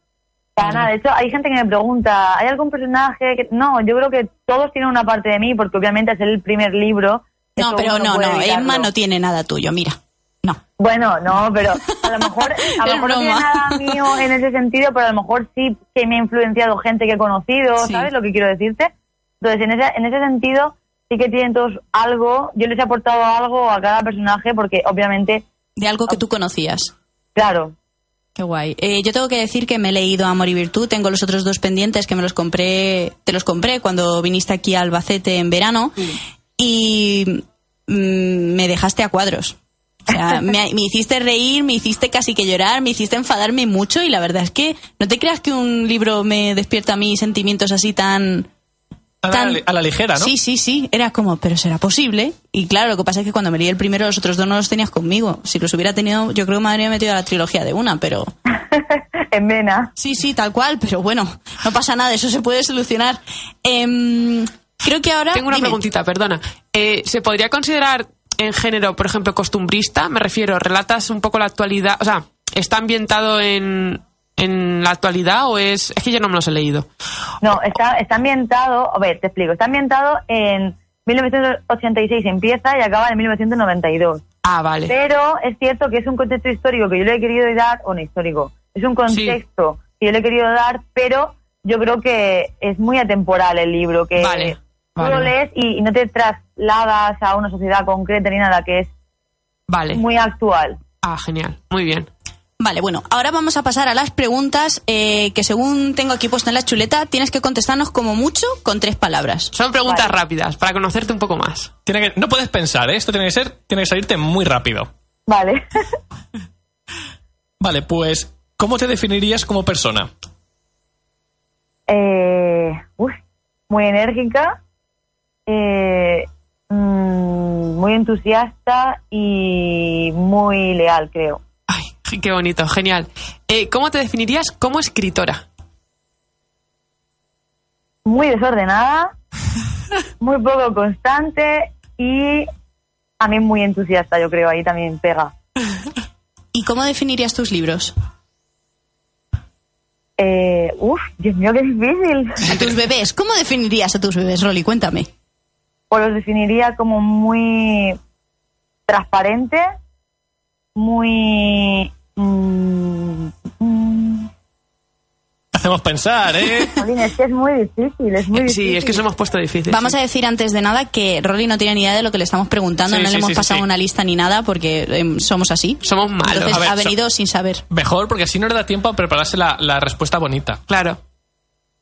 Para nada. De hecho, hay gente que me pregunta, ¿hay algún personaje que...? No, yo creo que todos tienen una parte de mí, porque obviamente es el primer libro. No, pero no, no, evitarlo. Emma no tiene nada tuyo, mira. No. Bueno, no, pero a lo mejor, a <laughs> lo mejor no tiene nada mío <laughs> en ese sentido, pero a lo mejor sí que me ha influenciado gente que he conocido, Sí. ¿sabes lo que quiero decirte? Entonces, en ese, en ese sentido, sí que tienen todos algo, yo les he aportado algo a cada personaje, porque obviamente, De algo que tú conocías. claro, Qué guay. Eh, yo tengo que decir que me he leído Amor y Virtud. Tengo los otros dos pendientes que me los compré, te los compré cuando viniste aquí a Albacete en verano. Y mm, me dejaste a cuadros. O sea, <laughs> me, me hiciste reír, me hiciste casi que llorar, me hiciste enfadarme mucho y la verdad es que no te creas que un libro me despierta a mí sentimientos así tan... A la, tan- a la ligera, ¿no? Sí, sí, sí. Era como, pero será posible. Y claro, lo que pasa es que cuando me leí el primero, los otros dos no los tenías conmigo. Si los hubiera tenido, yo creo que me habría metido a la trilogía de una, pero... <laughs> en vena. Sí, sí, tal cual, pero bueno, no pasa nada, eso se puede solucionar. Em, creo que ahora. Tengo una dime. preguntita, perdona. Eh, ¿Se podría considerar en género, por ejemplo, costumbrista? Me refiero, ¿relatas un poco la actualidad? O sea, ¿está ambientado en, en la actualidad o es...? Es que yo no me los he leído. No, está, está ambientado, a ver, te explico, está ambientado en 1986 empieza y acaba en 1992. Ah, vale. Pero es cierto que es un contexto histórico que yo le he querido dar, o no histórico, es un contexto que yo le he querido dar, pero yo creo que es muy atemporal el libro, que Vale, tú vale. lo lees y, y no te trasladas a una sociedad concreta ni nada, que es Vale. muy actual. Ah, genial. Muy bien. Vale, bueno, ahora vamos a pasar a las preguntas eh, que según tengo aquí puesto en la chuleta, tienes que contestarnos como mucho con tres palabras. Son preguntas Vale. rápidas para conocerte un poco más. Tiene que, no puedes pensar, ¿eh? Esto tiene que ser, tiene que salirte muy rápido. Vale. <laughs> Vale, pues, ¿cómo te definirías como persona? eh, uf, muy enérgica, eh, mm, muy entusiasta y muy leal, creo. Qué bonito, genial. Eh, ¿Cómo te definirías como escritora? Muy desordenada, <laughs> muy poco constante y también muy entusiasta, yo creo, ahí también pega. <laughs> ¿Y cómo definirías tus libros? Eh, uf, Dios mío, qué difícil. <laughs> A tus bebés, ¿cómo definirías a tus bebés, Rolly? Cuéntame. Pues los definiría como muy transparente, muy... mm, mm, Hacemos pensar, ¿eh? <laughs> es que es muy difícil, es muy difícil. Sí, es que se hemos puesto difícil. Vamos sí. a decir antes de nada que Rolly no tiene ni idea de lo que le estamos preguntando, Sí, no sí, le hemos pasado sí. una lista ni nada porque em, somos así. Somos malos. Entonces ver, ha so- venido sin saber. Mejor, porque así no le da tiempo a prepararse la, la respuesta bonita. Claro.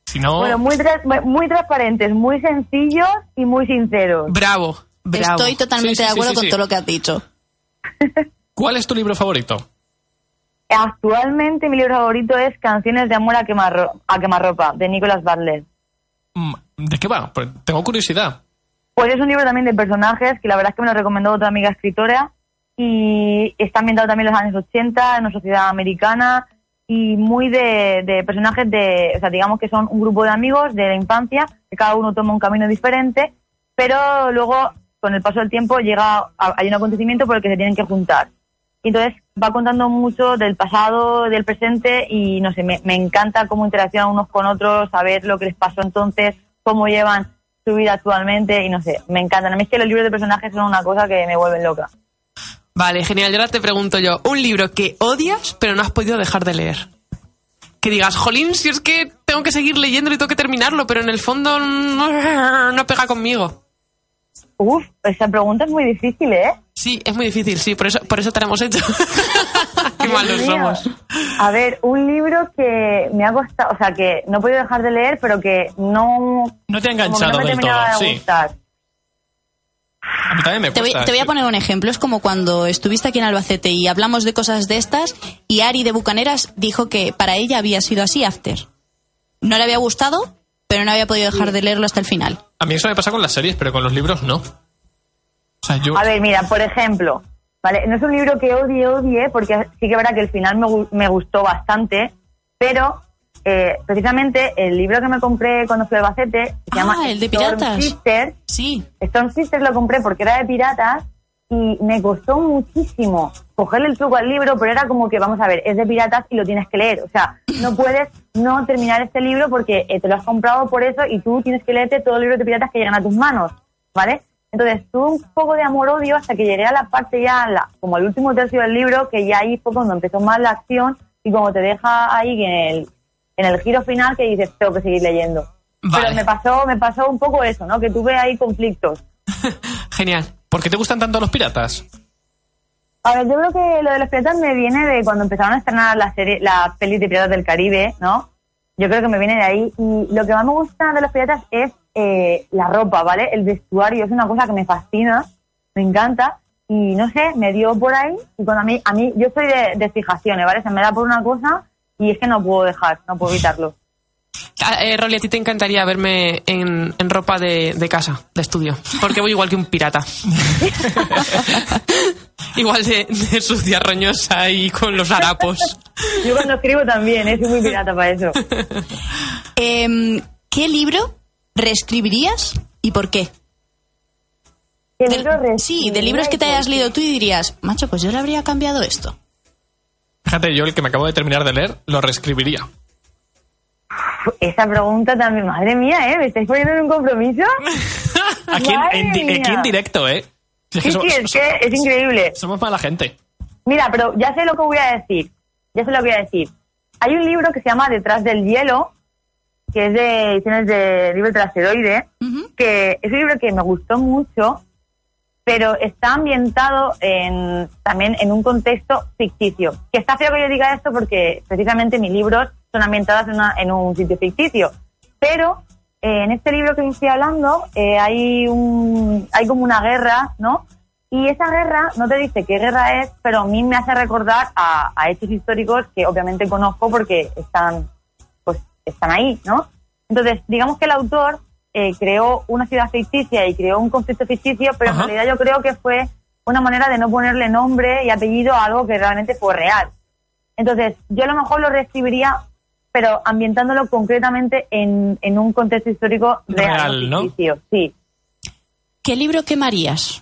Si no... Bueno, muy, tra- muy transparentes, muy sencillos y muy sinceros. Bravo. Bravo. Estoy totalmente Sí, sí, de sí, acuerdo sí, con sí. todo lo que has dicho. ¿Cuál es tu libro favorito? Actualmente mi libro favorito es Canciones de amor a, quemarro a quemarropa, de Nicholas Butler. Mm, ¿De qué va? Pues tengo curiosidad. Pues es un libro también de personajes que la verdad es que me lo recomendó otra amiga escritora y está ambientado también en los años 80 en una sociedad americana y muy de, de personajes de, o sea, digamos que son un grupo de amigos de la infancia que cada uno toma un camino diferente, pero luego con el paso del tiempo llega, a- hay un acontecimiento por el que se tienen que juntar. Entonces va contando mucho del pasado, del presente y no sé, me, encanta cómo interaccionan unos con otros, saber lo que les pasó entonces, cómo llevan su vida actualmente y no sé, me encantan. A mí es que los libros de personajes son una cosa que me vuelven loca. Vale, genial. Y ahora te pregunto yo, un libro que odias pero no has podido dejar de leer. Que digas, jolín, si es que tengo que seguir leyendo y tengo que terminarlo, pero en el fondo no pega conmigo. Uf, esa pregunta es muy difícil, ¿eh? Sí, es muy difícil, sí, por eso, por eso te lo hemos hecho. <laughs> Qué malos somos. A ver, un libro que me ha costado, o sea, que no he podido dejar de leer, pero que no... No te ha enganchado no me del todo, terminaba de sí. gustar. A mí también me Te voy, te voy a poner un ejemplo. Es como cuando estuviste aquí en Albacete y hablamos de cosas de estas y Ari de Bucaneras dijo que para ella había sido así After. No le había gustado, pero no había podido dejar de leerlo hasta el final. A mí eso me pasa con las series, pero con los libros no. O sea, yo... A ver, mira, por ejemplo, ¿vale? No es un libro que odie, odie, porque sí que es verdad que el final me, me gustó bastante, pero eh, precisamente el libro que me compré cuando fui a Albacete se Ah, llama el de Storm piratas. Sisters. Sí. Stone Sisters lo compré porque era de piratas y me costó muchísimo cogerle el truco al libro, pero era como que, vamos a ver, es de piratas y lo tienes que leer. O sea, no puedes no terminar este libro porque eh, te lo has comprado por eso y tú tienes que leerte todos los libros de piratas que llegan a tus manos, ¿vale? Entonces tuve un poco de amor-odio hasta que llegué a la parte ya, la, como al último tercio del libro, que ya ahí fue cuando empezó más la acción y como te deja ahí en el, en el giro final que dices, tengo que seguir leyendo. Vale. Pero me pasó, me pasó un poco eso, ¿no? Que tuve ahí conflictos. <laughs> Genial. ¿Por qué te gustan tanto los piratas? A ver, yo creo que lo de los piratas me viene de cuando empezaron a estrenar la serie, las pelis de Piratas del Caribe, ¿no? Yo creo que me viene de ahí. Y lo que más me gusta de los piratas es eh, la ropa, ¿vale? El vestuario es una cosa que me fascina, me encanta. Y no sé, me dio por ahí. Y cuando a mí, a mí, yo soy de, de fijaciones, ¿vale? Se me da por una cosa y es que no puedo dejar, no puedo evitarlo. Ah, eh, Rolly, a ti te encantaría verme en, en ropa de, de casa, de estudio. Porque voy igual que un pirata. <laughs> igual de, de sucia, roñosa y con los harapos. <laughs> Yo cuando escribo también, ¿eh? soy muy pirata para eso. <laughs> Em, ¿Qué libro reescribirías y por qué? ¿Qué Del- libro sí, de libros que te hayas leído tú y dirías, macho, pues yo le habría cambiado esto. Fíjate, yo el que me acabo de terminar de leer lo reescribiría. Esa pregunta también, madre mía, ¿eh? ¿Me estáis poniendo en un compromiso? <laughs> Aquí en, Madre en di- mía. aquí en directo, ¿eh? Sí, que sí, somos, es que es increíble. somos mala gente. Mira, pero ya sé lo que voy a decir. Ya sé lo que voy a decir. Hay un libro que se llama Detrás del hielo, que es de ediciones de asteroide, Ujú. que es un libro que me gustó mucho, pero está ambientado en, también en un contexto ficticio. Que está feo que yo diga esto porque precisamente mis libros son ambientados en, una- en un sitio ficticio. Pero eh, en este libro que os estoy hablando eh, hay, un, hay como una guerra, ¿no? Y esa guerra no te dice qué guerra es, pero a mí me hace recordar a, a hechos históricos que obviamente conozco porque están, pues, están ahí, ¿no? Entonces, digamos que el autor eh, creó una ciudad ficticia y creó un conflicto ficticio, pero Ajá. en realidad yo creo que fue una manera de no ponerle nombre y apellido a algo que realmente fue real. Entonces, yo a lo mejor lo reescribiría, pero ambientándolo concretamente en, en un contexto histórico real, Real, ¿no? ficticio. Sí. ¿Qué libro quemarías?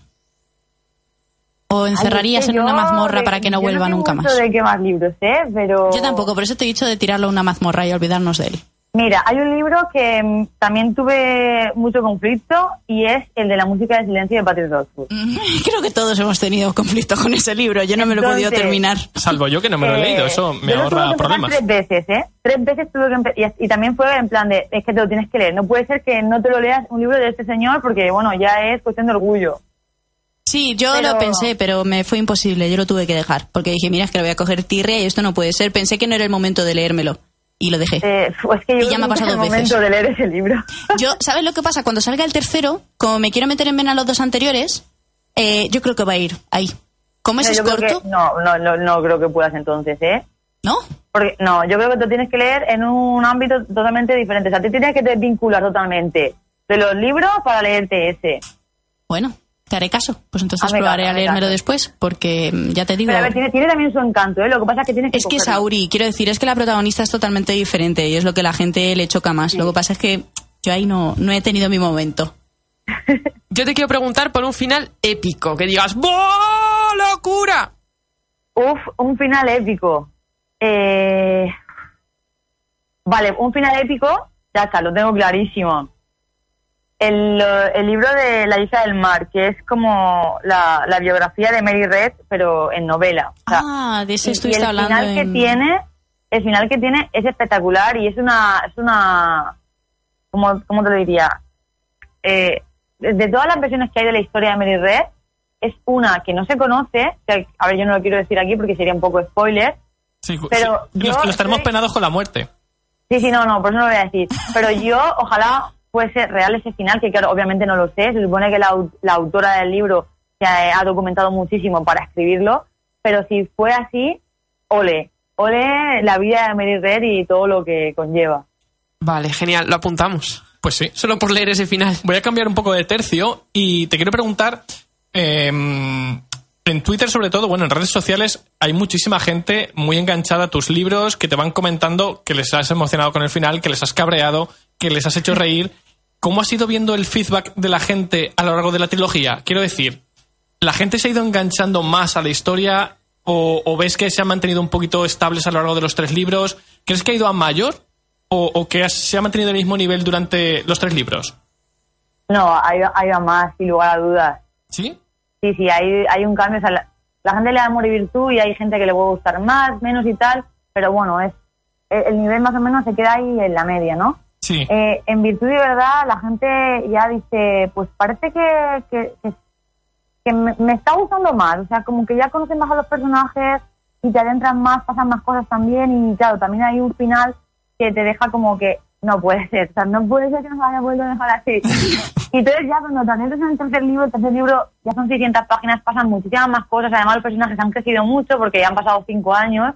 ¿O encerrarías Ay, es en una mazmorra de- para que no yo vuelva sé nunca más? de qué más libros, ¿eh? Pero... Yo tampoco, por eso te he dicho de tirarlo a una mazmorra y olvidarnos de él. Mira, hay un libro que mm, también tuve mucho conflicto y es el de la música de silencio de Patrick Rothfuss. Mm, <laughs> Creo que todos hemos tenido conflicto con ese libro. Yo no me lo he podido terminar. Salvo yo que no me lo he Eh, leído, eso me yo lo tuve ahorra que empezar problemas. tres veces, ¿eh? Tres veces tuve que empezar. Y, y también fue en plan de, es que te lo tienes que leer. No puede ser que no te lo leas un libro de este señor porque, bueno, ya es cuestión de orgullo. Sí, yo Pero- lo pensé, pero me fue imposible. Yo lo tuve que dejar. Porque dije, mira, es que lo voy a coger tirria y esto no puede ser. Pensé que no era el momento de leérmelo. Y lo dejé. Eh, pues que yo Y ya me ha pasado dos veces. momento de leer ese libro. <laughs> Yo, ¿sabes lo que pasa? Cuando salga el tercero, como me quiero meter en vena los dos anteriores, eh, yo creo que va a ir ahí. Ese No, es corto, que- no, no, no, no creo que puedas entonces, ¿eh? ¿no? Porque, no, yo creo que te tienes que leer en un ámbito totalmente diferente. O sea, te tienes que desvincular totalmente de los libros para leerte ese. Bueno, te haré caso. Pues entonces Hazme probaré a hazme leérmelo después, porque mm, ya te digo... Pero a ver, tiene, tiene también su encanto, ¿eh? Lo que pasa es que tienes que Es que cogerlo. Sauri, quiero decir, es que la protagonista es totalmente diferente y es lo que la gente le choca más. Lo que pasa es que yo ahí no, no he tenido mi momento. <laughs> Yo te quiero preguntar por un final épico, que digas ¡Buah, locura! Uf, un final épico. Eh... Vale, un final épico, ya está, lo tengo clarísimo. El, el libro de La hija del mar, que es como la, la biografía de Mary Red, pero en novela. O sea, ah, de ese y- y estuviste el hablando final que en- tiene, el final que tiene es espectacular y es una, es una, ¿cómo, cómo te lo diría? Eh, de de todas las versiones que hay de la historia de Mary Red, es una que no se conoce, que, a ver, yo no lo quiero decir aquí porque sería un poco spoiler. Sí, Pero sí. yo los, soy- penados con la muerte. Sí, sí, no, no, por eso no lo voy a decir. Pero yo, ojalá fuese real ese final, que claro, obviamente no lo sé. Se supone que la, au- la autora del libro se ha, ha documentado muchísimo para escribirlo. Pero si fue así, ole. Ole la vida de Mary Red y todo lo que conlleva. Vale, genial, lo apuntamos. Pues sí. Solo por leer ese final. Voy a cambiar un poco de tercio y te quiero preguntar, eh, en Twitter sobre todo, bueno, en redes sociales hay muchísima gente muy enganchada a tus libros que te van comentando que les has emocionado con el final, que les has cabreado, que les has hecho <laughs> reír. ¿Cómo has ido viendo el feedback de la gente a lo largo de la trilogía? Quiero decir, ¿la gente se ha ido enganchando más a la historia o, o ves que se han mantenido un poquito estables a lo largo de los tres libros? ¿Crees que ha ido a mayor o, o que has- se ha mantenido el mismo nivel durante los tres libros? No, hay, hay a más, sin lugar a dudas. ¿Sí? Sí, sí, hay, hay un cambio. O sea, la, la gente le da amor y virtud y hay gente que le puede gustar más, menos y tal. Pero bueno, es el, el nivel más o menos se queda ahí en la media, ¿no? Sí. Eh, en virtud de verdad, la gente ya dice, pues parece que, que, que- que me, me está gustando más. O sea, como que ya conocen más a los personajes y te adentran más, pasan más cosas también. Y claro, también hay un final que te deja como que no puede ser. O sea, no puede ser que nos haya vuelto a dejar así. <laughs> y entonces ya cuando adentras en el tercer libro, el tercer libro ya son 600 páginas, pasan muchísimas más cosas. Además, los personajes han crecido mucho porque ya han pasado cinco años.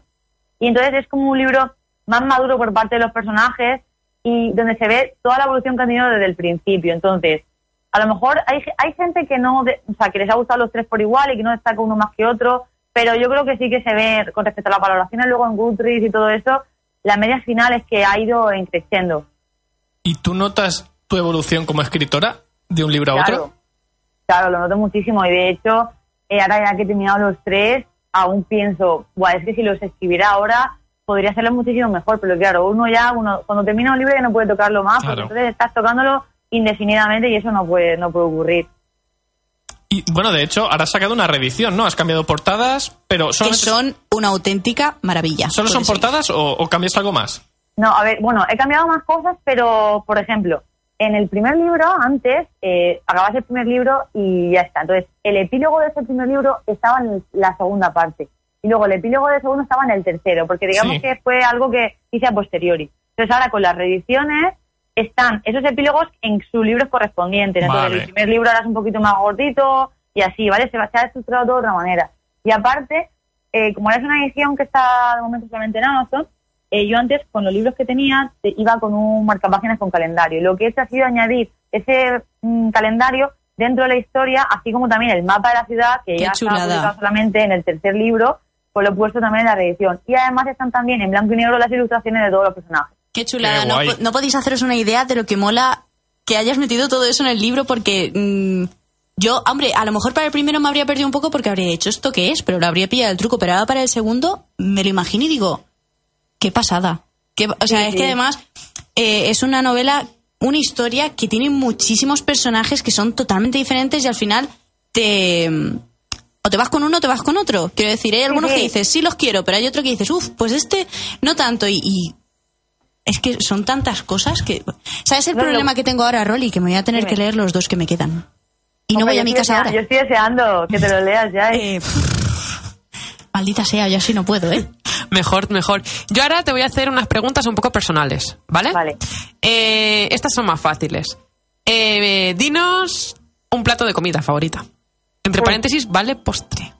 Y entonces es como un libro más maduro por parte de los personajes y donde se ve toda la evolución que han tenido desde el principio. Entonces, a lo mejor hay, hay gente que no, de- o sea, que les ha gustado los tres por igual y que no destaca uno más que otro, pero yo creo que sí que se ve con respecto a las valoraciones luego en Goodreads y todo eso, la media final es que ha ido creciendo. ¿Y tú notas tu evolución como escritora de un libro a otro? claro, lo noto muchísimo y de hecho, eh, ahora ya que he terminado los tres, aún pienso, Buah, es que si los escribiera ahora podría hacerlo muchísimo mejor, pero claro, uno ya, uno cuando termina un libro ya no puede tocarlo más, Claro. porque entonces estás tocándolo indefinidamente y eso no puede, no puede ocurrir. Y bueno, de hecho, ahora has sacado una reedición, ¿no? Has cambiado portadas, pero que solamente- son una auténtica maravilla. ¿Solo son portadas o, o cambias algo más? No, a ver, bueno, he cambiado más cosas, pero, por ejemplo, en el primer libro, antes, eh, acabas el primer libro y ya está. Entonces, el epílogo de ese primer libro estaba en la segunda parte. Y luego el epílogo del segundo estaba en el tercero, porque digamos Sí. que fue algo que hice a posteriori. Entonces, ahora con las reediciones están esos epílogos en sus libros correspondientes. Entonces, el primer libro ahora es un poquito más gordito y así, ¿vale? Se va se ha estructurado todo de otra manera. Y aparte, eh, como ahora es una edición que está de momento solamente en Amazon, eh, yo antes con los libros que tenía te- iba con un marcapáginas con calendario. Y lo que he hecho ha sido añadir ese mm, calendario dentro de la historia, así como también el mapa de la ciudad, que Qué ya chulada. está publicado solamente en el tercer libro, pues lo he puesto también en la reedición. Y además están también en blanco y negro las ilustraciones de todos los personajes. Qué chulada. Qué no, podéis haceros una idea de lo que mola que hayas metido todo eso en el libro porque mm, yo, hombre, a lo mejor para el primero me habría perdido un poco porque habría hecho esto que es, pero lo habría pillado el truco. Pero ahora para el segundo me lo imagino y digo, qué pasada. Qué- o sea, Sí, es sí. que además eh, es una novela, una historia que tiene muchísimos personajes que son totalmente diferentes y al final te... mm, O te vas con uno o te vas con otro. Quiero decir, hay algunos sí. que dices, sí los quiero, pero hay otro que dices, uff, pues este no tanto. Y, y es que son tantas cosas que... ¿Sabes el No, problema lo- que tengo ahora, Rolly? Que me voy a tener Dime. que leer los dos que me quedan. Y no voy a mi casa ahora. Yo estoy deseando que te lo leas ya. ¿eh? Eh, maldita sea, yo así no puedo, ¿eh? Mejor, mejor. Yo ahora te voy a hacer unas preguntas un poco personales, ¿vale? Vale. Eh, estas son más fáciles. Eh, dinos un plato de comida favorita. Entre Uy. paréntesis, vale postre.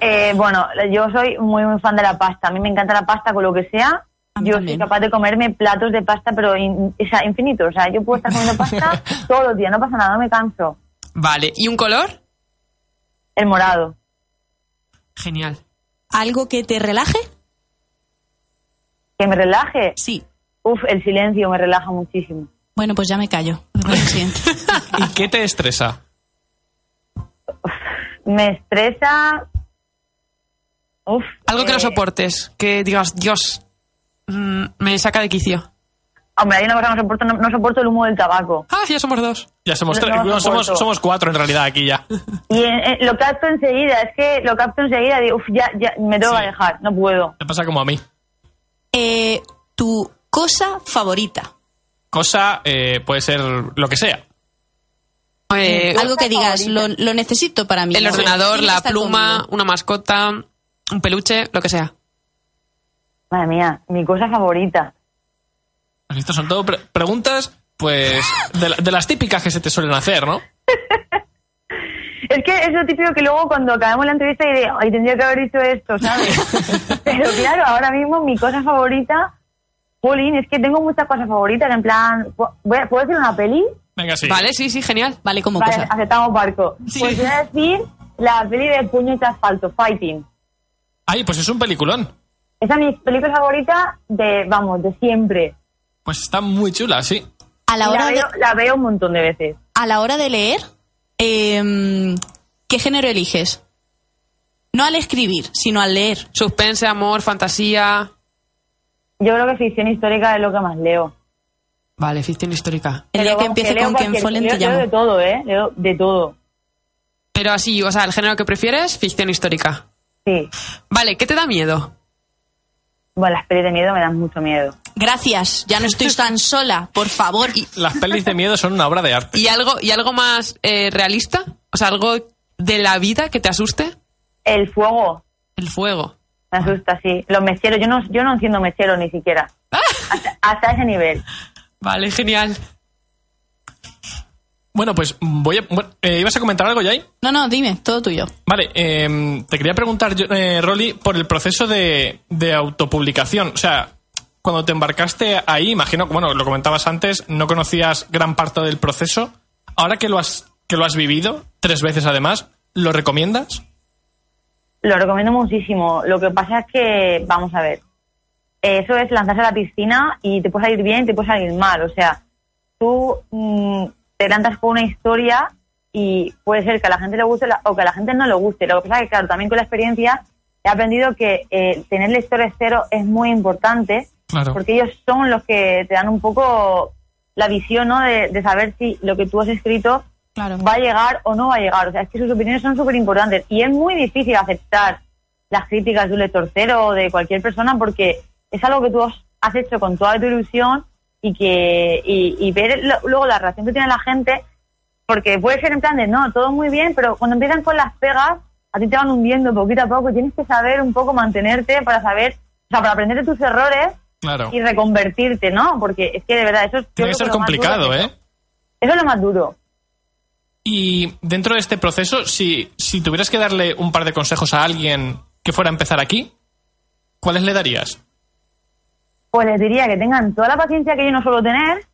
Eh, bueno, yo soy muy, muy fan de la pasta. A mí me encanta la pasta con lo que sea. Yo también. soy capaz de comerme platos de pasta, pero in- o sea, infinitos. O sea, yo puedo estar comiendo pasta <laughs> todos los días, no pasa nada, no me canso. Vale. ¿Y un color? El morado. Genial. ¿Algo que te relaje? Que me relaje. Sí. Uf, el silencio me relaja muchísimo. Bueno, pues ya me callo. <laughs> ¿Y qué te estresa? Me estresa. Uf. Algo que no eh, soportes. Que digas, Dios, mm, me saca de quicio. Hombre, hay una cosa que no soporto, no, no soporto el humo del tabaco. Ah, ya somos dos. Ya somos No, tres. no, Bueno, no somos, somos cuatro en realidad aquí ya. <laughs> Y eh, eh, lo capto enseguida, es que lo capto enseguida, digo, uf, ya, ya, me tengo Sí. que dejar, no puedo. Me pasa como a mí. Eh, tu cosa favorita. Cosa eh, puede ser lo que sea. Eh, Algo que digas, lo, lo necesito para mí. el ordenador, la pluma, conmigo. una mascota, un peluche, lo que sea. Madre mía, mi cosa favorita. Estas son todo pre- preguntas, pues, de, la- de las típicas que se te suelen hacer, ¿no? <laughs> Es que es lo típico que luego cuando acabamos la entrevista diré, ay, tendría que haber dicho esto, ¿sabes? <laughs> Pero claro, ahora mismo mi cosa favorita, Pauline, es que tengo muchas cosas favoritas, en plan, pu- voy a- ¿puedo decir una peli? Venga, sí. Vale, sí, sí, genial. Vale, como Vale, cosa. aceptamos barco. Sí. Pues voy a decir la peli de Puños de Asfalto, Fighting. Ay, pues es un peliculón. Esa es mi película favorita de, vamos, de siempre. Pues está muy chula, sí. A la hora la, de, veo, la veo un montón de veces. a la hora de leer, em, ¿qué género eliges? No al escribir, sino al leer. Suspense, amor, fantasía. Yo creo que ficción histórica es lo que más leo. Vale, ficción histórica. El día que empiece leo con Ken Follen leo- te leo llamo. de todo, ¿eh? Leo de todo. Pero así, o sea, el género que prefieres, ficción histórica. Sí. Vale, ¿qué te da miedo? Bueno, las pelis de miedo me dan mucho miedo. Gracias, ya no estoy tan <laughs> sola, por favor. Las pelis de miedo son una obra de arte. ¿Y algo, y algo más eh, realista? O sea, algo de la vida que te asuste. El fuego El fuego. me asusta, sí. Los mecheros, yo no, yo no enciendo mecheros ni siquiera. Hasta, hasta ese nivel. Vale, genial. Bueno, pues voy a... bueno, eh, ¿Ibas a comentar algo, Jay? No, no, dime, todo tuyo. Vale, eh, te quería preguntar, yo, eh, Rolly, por el proceso de, de autopublicación. O sea, cuando te embarcaste ahí, imagino, que, bueno, lo comentabas antes, no conocías gran parte del proceso. Ahora que lo has, que lo has vivido, tres veces además, ¿lo recomiendas? Lo recomiendo muchísimo. Lo que pasa es que, vamos a ver, eso es lanzarse a la piscina y te puede salir bien, te puede salir mal. O sea, tú mm, te lanzas con una historia y puede ser que a la gente le guste la- o que a la gente no le guste. Lo que pasa es que, claro, también con la experiencia he aprendido que eh, tener historia cero es muy importante Claro. porque ellos son los que te dan un poco la visión, ¿no? De, de saber si lo que tú has escrito Claro. va a llegar o no va a llegar. O sea, es que sus opiniones son súper importantes y es muy difícil aceptar las críticas de un lector cero o de cualquier persona porque es algo que tú has- has hecho con toda tu ilusión y que y, y ver lo- luego la reacción que tiene la gente porque puede ser en plan de no, todo muy bien, pero cuando empiezan con las pegas a ti te van hundiendo poquito a poco y tienes que saber un poco mantenerte para saber, o sea, para aprender de tus errores Claro. y reconvertirte, ¿no? Porque es que de verdad eso es... Tiene que ser complicado, ¿eh? Eso es lo más duro. Y dentro de este proceso, si, si tuvieras que darle un par de consejos a alguien que fuera a empezar aquí, ¿cuáles le darías? Pues les diría que tengan toda la paciencia que yo no suelo tener,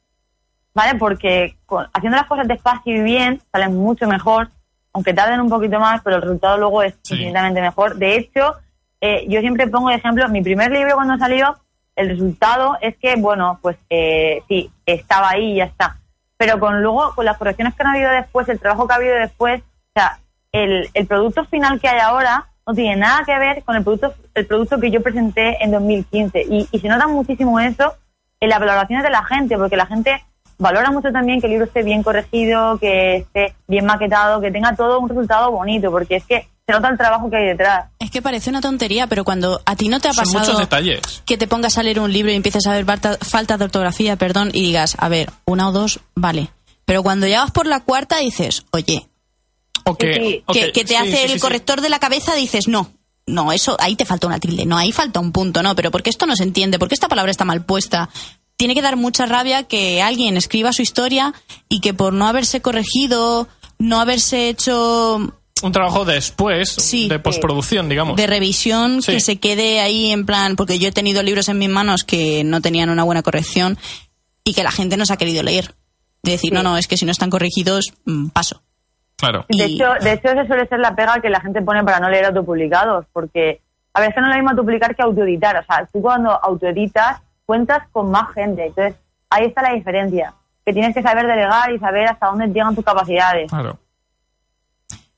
¿vale? Porque con- haciendo las cosas despacio y bien salen mucho mejor, aunque tarden un poquito más, pero el resultado luego es Sí. infinitamente mejor. De hecho, eh, yo siempre pongo de ejemplo, mi primer libro cuando salió, el resultado es que, bueno, pues eh, sí, estaba ahí y ya está. Pero con luego, con las correcciones que han habido después, el trabajo que ha habido después, o sea, el, el producto final que hay ahora no tiene nada que ver con el producto el producto que yo presenté en 2015 y, y se nota muchísimo eso en las valoraciones de la gente porque la gente valora mucho también que el libro esté bien corregido que esté bien maquetado que tenga todo un resultado bonito porque es que se nota el trabajo que hay detrás Es que parece una tontería, pero cuando a ti no te ha Son pasado muchos detalles. que te pongas a leer un libro y empieces a ver falta, faltas de ortografía, perdón, y digas, a ver, una o dos, vale. Pero cuando ya vas por la cuarta dices, oye, O que, sí. o que, que te sí, hace sí, el sí, sí. corrector de la cabeza, dices, no, no, eso, ahí te falta una tilde, no, ahí falta un punto, no, pero porque esto no se entiende, porque esta palabra está mal puesta. Tiene que dar mucha rabia que alguien escriba su historia y que por no haberse corregido, no haberse hecho Un trabajo después Sí. de postproducción, digamos. de revisión Sí. que se quede ahí en plan, porque yo he tenido libros en mis manos que no tenían una buena corrección y que la gente no se ha querido leer. De decir, no, no, es que si no están corregidos, mm, paso. Claro. de Y- hecho de hecho esa suele ser la pega que la gente pone para no leer autopublicados porque a veces no es lo mismo autopublicar que autoeditar o sea tú cuando autoeditas cuentas con más gente entonces ahí está la diferencia que tienes que saber delegar y saber hasta dónde llegan tus capacidades Claro.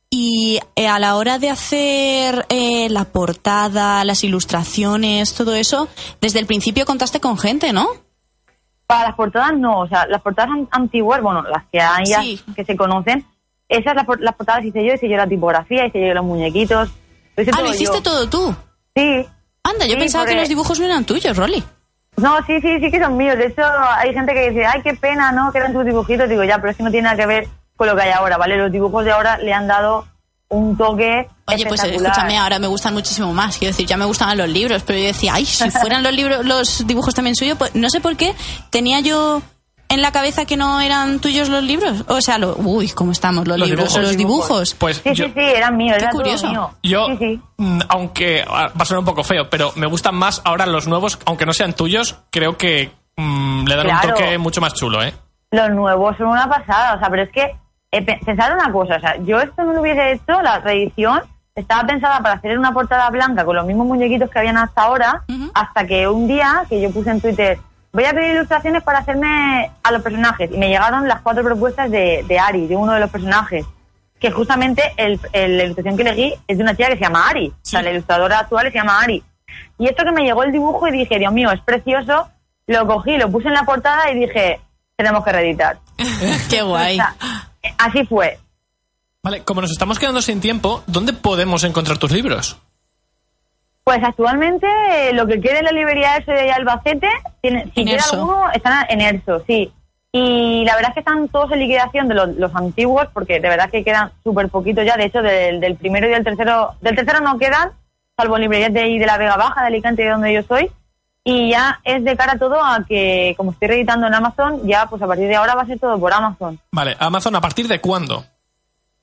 Y eh, a la hora de hacer eh, la portada, las ilustraciones, todo eso, desde el principio contaste con gente, ¿no? Para las portadas no, o sea, las portadas an- antiguas, bueno, las que hay ya Sí. que se conocen, esas las, las portadas hice yo, hice yo la tipografía, hice yo los muñequitos. Lo hice Ah, todo lo hiciste yo. todo tú. Sí. Anda, yo Sí, pensaba que los dibujos no eran tuyos, Rolly. No, sí, sí, sí que son míos. De hecho, hay gente que dice, ay, qué pena, ¿no? Que eran tus dibujitos. Digo, ya, pero es que no tiene nada que ver con lo que hay ahora, ¿vale? Los dibujos de ahora le han dado un toque Oye, pues espectacular. escúchame, ahora me gustan muchísimo más. Quiero decir, ya me gustaban los libros, pero yo decía, ay, si fueran los libros, los dibujos también suyos, pues no sé por qué tenía yo en la cabeza que no eran tuyos los libros. O sea, lo, uy, ¿cómo estamos? Los, Los libros, dibujos. los dibujos. Pues Sí, yo, sí, sí, eran míos, Qué era curioso. mío. yo Sí, sí. mm, aunque ah, va a sonar un poco feo, pero me gustan más ahora los nuevos, aunque no sean tuyos, creo que mm, le dan un toque mucho más chulo, ¿eh? Los nuevos son una pasada, o sea, pero es que eh, pe- pensad una cosa, o sea, yo esto no lo hubiese hecho, la reedición estaba pensada para hacer una portada blanca con los mismos muñequitos que habían hasta ahora, hasta que un día que yo puse en Twitter, voy a pedir ilustraciones para hacerme a los personajes, y me llegaron las cuatro propuestas de, de Ari, de uno de los personajes, que justamente el, el- la ilustración que elegí es de una chica que se llama Ari, o sea, la ilustradora actual se llama Ari. Y esto que me llegó el dibujo y dije, Dios mío, es precioso, lo cogí, lo puse en la portada y dije, tenemos que reeditar. <laughs> Qué guay. O sea, así fue. Vale, como nos estamos quedando sin tiempo, ¿dónde podemos encontrar tus libros? Pues actualmente eh, lo que queda en la librería ERSO de Albacete, tiene, si queda ERSO. alguno, están en ERSO, sí. Y la verdad es que están todos en liquidación de los, los antiguos, porque de verdad que quedan súper poquitos ya. De hecho, del, del primero y del tercero, del tercero no quedan, salvo librerías de ahí de la Vega Baja, de Alicante, de donde yo soy. Y ya es de cara todo a que, como estoy reeditando en Amazon, ya pues a partir de ahora va a ser todo por Amazon. Vale, Amazon, ¿a partir de cuándo?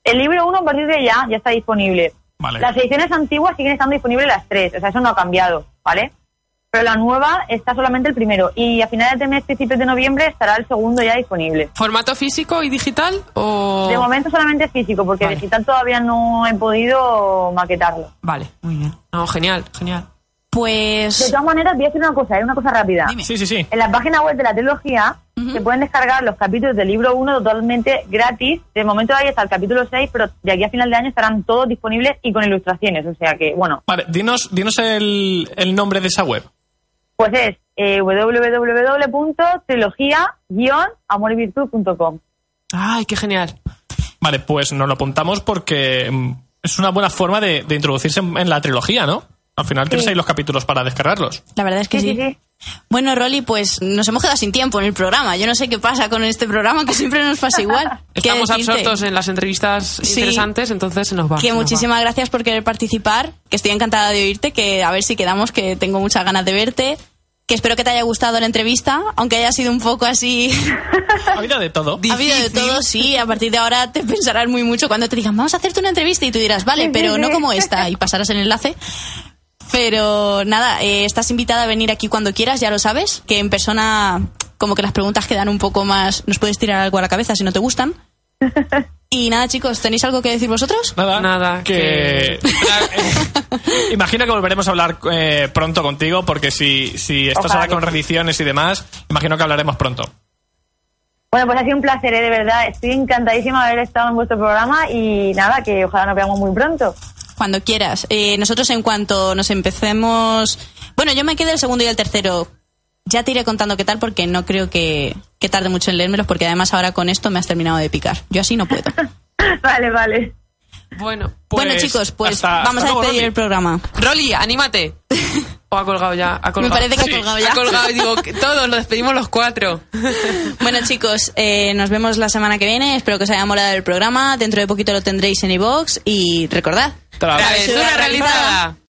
El libro 1 a partir de ya, ya está disponible. Vale. Las ediciones antiguas siguen estando disponibles las tres, o sea, eso no ha cambiado, ¿vale? Pero la nueva está solamente el primero y a finales de mes, principios de noviembre, estará el segundo ya disponible. ¿Formato físico y digital? O... De momento solamente físico, porque Vale. digital todavía no he podido maquetarlo. Vale, muy bien. No, genial, genial. De Pues todas maneras, voy a decir una cosa, ¿eh? una cosa rápida. Dime. Sí, sí, sí. En la página web de la trilogía se pueden descargar los capítulos del libro 1 totalmente gratis. De momento ahí está el capítulo 6, pero de aquí a final de año estarán todos disponibles y con ilustraciones. O sea que, bueno, Vale, dinos, dinos el, el nombre de esa web. Pues es eh, www.trilogía-amorvirtud.com. Ay, qué genial. Vale, pues nos lo apuntamos porque mm, es una buena forma de, de introducirse en, en la trilogía, ¿no? Al final tienes Sí. ahí los capítulos para descargarlos. la verdad es que Sí, sí. Bueno, Rolly, pues nos hemos quedado sin tiempo en el programa. Yo no sé qué pasa con este programa, que siempre nos pasa igual. <laughs> ¿Qué Estamos absortos en las entrevistas Sí. interesantes, entonces se nos va. Que nos va. muchísimas gracias por querer participar, que estoy encantada de oírte, que a ver si quedamos, que tengo muchas ganas de verte, que espero que te haya gustado la entrevista, aunque haya sido un poco así... Ha habido de todo. <laughs> Ha habido de todo, sí, a partir de ahora te pensarás muy mucho cuando te digan, vamos a hacerte una entrevista y tú dirás, vale, <laughs> pero no como esta, y pasarás el enlace. Pero nada, eh, estás invitada a venir aquí cuando quieras, ya lo sabes, que en persona como que las preguntas quedan un poco más, nos puedes tirar algo a la cabeza si no te gustan. <laughs> Y nada, chicos, ¿tenéis algo que decir vosotros? Nada, Nada, que... <laughs> imagino que volveremos a hablar eh, pronto contigo porque si, si estás Ojalá ahora con que sí. reediciones y demás, imagino que hablaremos pronto. Bueno, pues ha sido un placer, ¿eh? de verdad. Estoy encantadísima de haber estado en vuestro programa y nada, que ojalá nos veamos muy pronto. Cuando quieras. Eh, nosotros en cuanto nos empecemos... Bueno, yo me quedé el segundo y el tercero. Ya te iré contando qué tal porque no creo que, que tarde mucho en leérmelos porque además ahora con esto me has terminado de picar. Yo así no puedo. <laughs> vale, vale. Bueno, Pues, bueno chicos, pues hasta- vamos hasta a despedir el programa. Rolly, anímate. O ha colgado ya. Ha colgado. parece que ha colgado ya. Ha colgado y digo, todos lo despedimos los cuatro. <laughs> Bueno chicos, eh, nos vemos la semana que viene. Espero que os haya molado el programa. Dentro de poquito lo tendréis en iVoox y recordad. Tra- Travesura realizada.